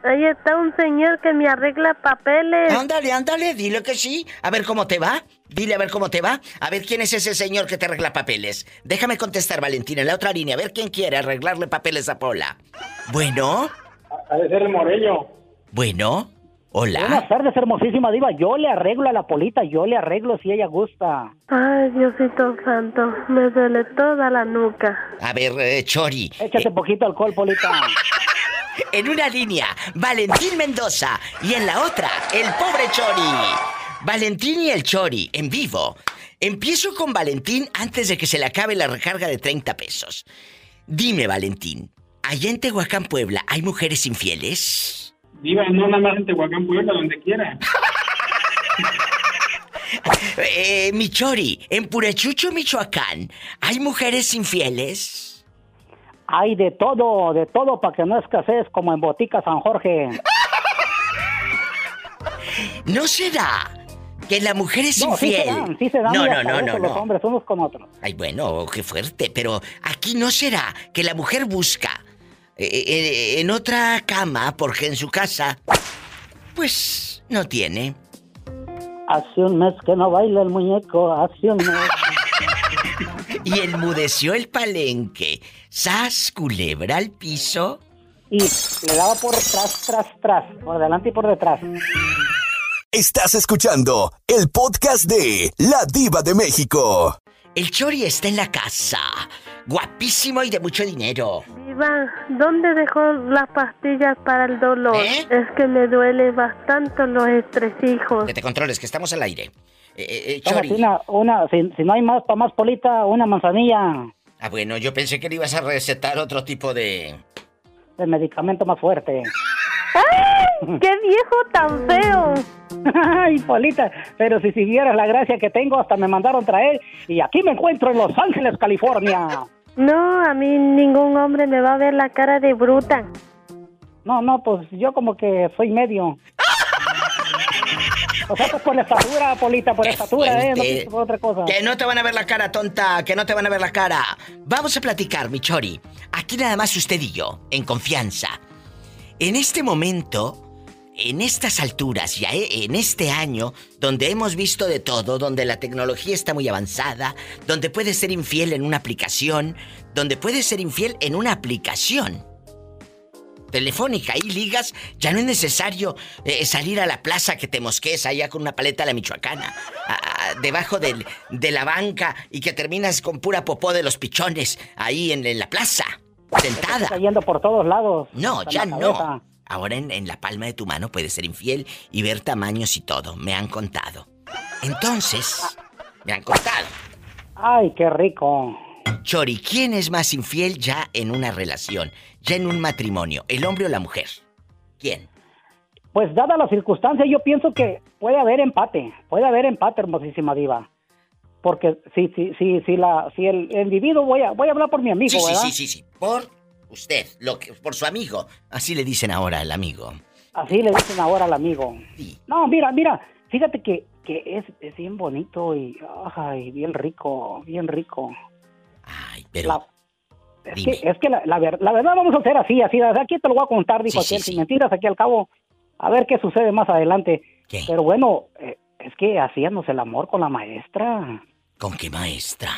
ahí está un señor que me arregla papeles. Ándale, ándale, dile que sí. A ver cómo te va. Dile a ver cómo te va. A ver quién es ese señor que te arregla papeles. Déjame contestar, Valentín, en la otra línea. A ver quién quiere arreglarle papeles a Pola. Bueno, Ha de ser el moreño. bueno, hola. Buenas tardes, hermosísima diva. Yo le arreglo a la polita, yo le arreglo si ella gusta. Ay, Diosito santo, me duele toda la nuca. A ver, eh, Chori. Échate poquito alcohol, polita. [LAUGHS] En una línea, Valentín Mendoza. Y en la otra, el pobre Chori. Valentín y el Chori, en vivo. Empiezo con Valentín antes de que se le acabe la recarga de 30 pesos. Dime, Valentín, allá en Tehuacán, Puebla, ¿hay mujeres infieles? Diva, no nada más en Tehuacán, Puebla, donde quiera. Eh, mi Chori, en Purechucho, Michoacán, ¿hay mujeres infieles? Hay de todo, de todo para que no escasees como en Botica San Jorge. ¿No será que la mujer es No, sí infiel? se dan, sí se dan. no, no, no, eso no, Los no. hombres unos con otros. Ay, bueno, qué fuerte, pero aquí no será que la mujer busca en otra cama porque en su casa, pues, no tiene. Hace un mes que no baila el muñeco, hace un mes. [LAUGHS] Y enmudeció el palenque. Sas, culebra al piso. Y le daba por tras, tras, tras, por delante y por detrás. Estás escuchando el podcast de La Diva de México. El Chori está en la casa. Guapísimo y de mucho dinero. Diva, ¿dónde dejó las pastillas para el dolor? ¿Eh? Es que me duele bastante los estresijos. Que te controles, que estamos al aire. Eh, eh, eh, Chori. una, una, si, si no hay más para más polita, una manzanilla Ah, bueno, yo pensé que le ibas a recetar otro tipo de... de medicamento más fuerte. [LAUGHS] ¡Ay! ¡Qué viejo tan feo! [LAUGHS] Ay, Polita, pero si siguieras la gracia que tengo, hasta me mandaron traer y aquí me encuentro en Los Ángeles, California. No, a mí ningún hombre me va a ver la cara de bruta. No, no, pues yo como que soy medio. O sea, pues por la estatura, Polita, por la estatura, ¿eh? No por otra cosa. Que no te van a ver la cara, tonta, que no te van a ver la cara. Vamos a platicar, mi Chori. Aquí nada más usted y yo, en confianza. En este momento, en estas alturas, ya eh, en este año, donde hemos visto de todo, donde la tecnología está muy avanzada, donde puedes ser infiel en una aplicación, donde puedes ser infiel en una aplicación telefónica y ligas, ya no es necesario eh, salir a la plaza que te mosques allá con una paleta a la michoacana, debajo de la banca y que terminas con pura popó de los pichones ahí en la plaza, sentada. Está yendo por todos lados. No, ya no. Ahora en, en la palma de tu mano puedes ser infiel y ver tamaños y todo, me han contado. Entonces, me han contado. Ay, qué rico. Chori, ¿quién es más infiel ya en una relación, ya en un matrimonio, el hombre o la mujer? ¿Quién? Pues dada la circunstancia, yo pienso que puede haber empate. Puede haber empate, hermosísima diva. Porque si, si, si, si, la, si el individuo, voy a, voy a hablar por mi amigo, Sí, sí, ¿verdad? sí, sí, sí. Por usted, lo que, por su amigo. Así le dicen ahora al amigo. Así le dicen ahora al amigo. No, mira, mira, fíjate que, que es, es bien bonito y ay, bien rico, bien rico. Ay, pero. La- es, que, es que la, la ver- la verdad vamos a hacer así, así, aquí te lo voy a contar, dijo Sí, sí, aquel, sí. sin mentiras, aquí al cabo, a ver qué sucede más adelante. Pero bueno, eh, es que hacíamos el amor con la maestra, ¿Con qué maestra?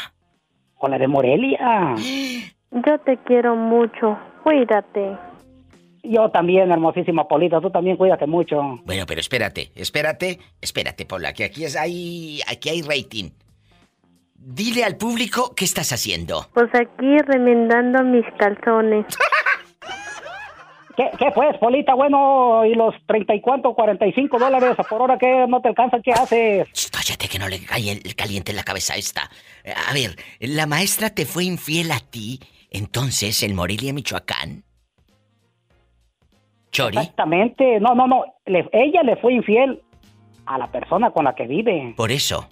con la de Morelia. [GASPS] Yo te quiero mucho. Cuídate. Yo también, hermosísima Polita, tú también cuídate mucho. Bueno, pero espérate, espérate, espérate, Paula, que aquí es hay, aquí hay rating. Dile al público qué estás haciendo. Pues aquí remendando mis calzones. [LAUGHS] ¿Qué, qué pues, Polita? Bueno, y los treinta y cuánto, cuarenta y cinco dólares por hora que no te alcanza, ¿qué haces? Cállate que no le cae el caliente en la cabeza esta. A ver, la maestra te fue infiel a ti, entonces, en Morelia, Michoacán. Chori, Exactamente, no, no, no, le- ella le fue infiel a la persona con la que vive. por eso.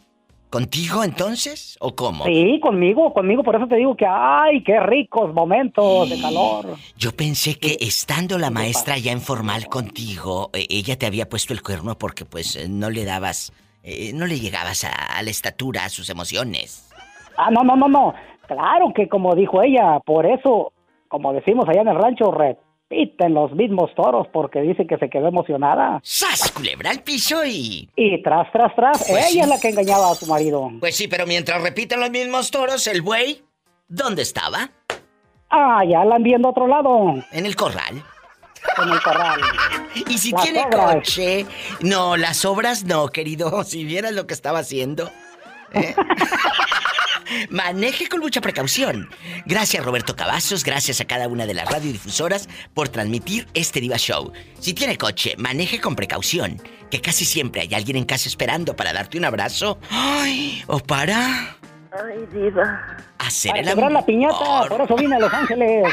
¿Contigo entonces? ¿O cómo? Sí, conmigo, conmigo, por eso te digo que, ay, qué ricos momentos de calor. Yo pensé que estando la maestra ya en formal contigo, eh, ella te había puesto el cuerno porque pues eh, no le dabas eh, no le llegabas a, a la estatura, a sus emociones. Ah, no, no, no, no. Claro que como dijo ella, por eso, como decimos allá en el rancho, repiten los mismos toros porque dice que se quedó emocionada. ¡Sas, culebra al piso y... Y tras, tras, tras, Pues ella sí. es la que engañaba a su marido. Pues sí, pero mientras repiten los mismos toros, el buey, ¿dónde estaba? Ah, ya la han viendo a otro lado. En el corral. En el corral. [LAUGHS] Y si Las tiene obras. coche, no, las obras no, querido. [LAUGHS] Si vieras lo que estaba haciendo. ¿eh? [LAUGHS] Maneje con mucha precaución. Gracias Roberto Cavazos, gracias a cada una de las radiodifusoras por transmitir este Diva Show. Si tiene coche, maneje con precaución, que casi siempre hay alguien en casa esperando para darte un abrazo. Ay, o para Ay, diva. hacer Para el quebrar la amor. piñata, por eso vine a Los Ángeles.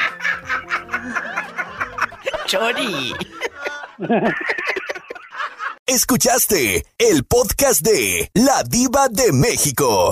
Chori. Escuchaste el podcast de La Diva de México.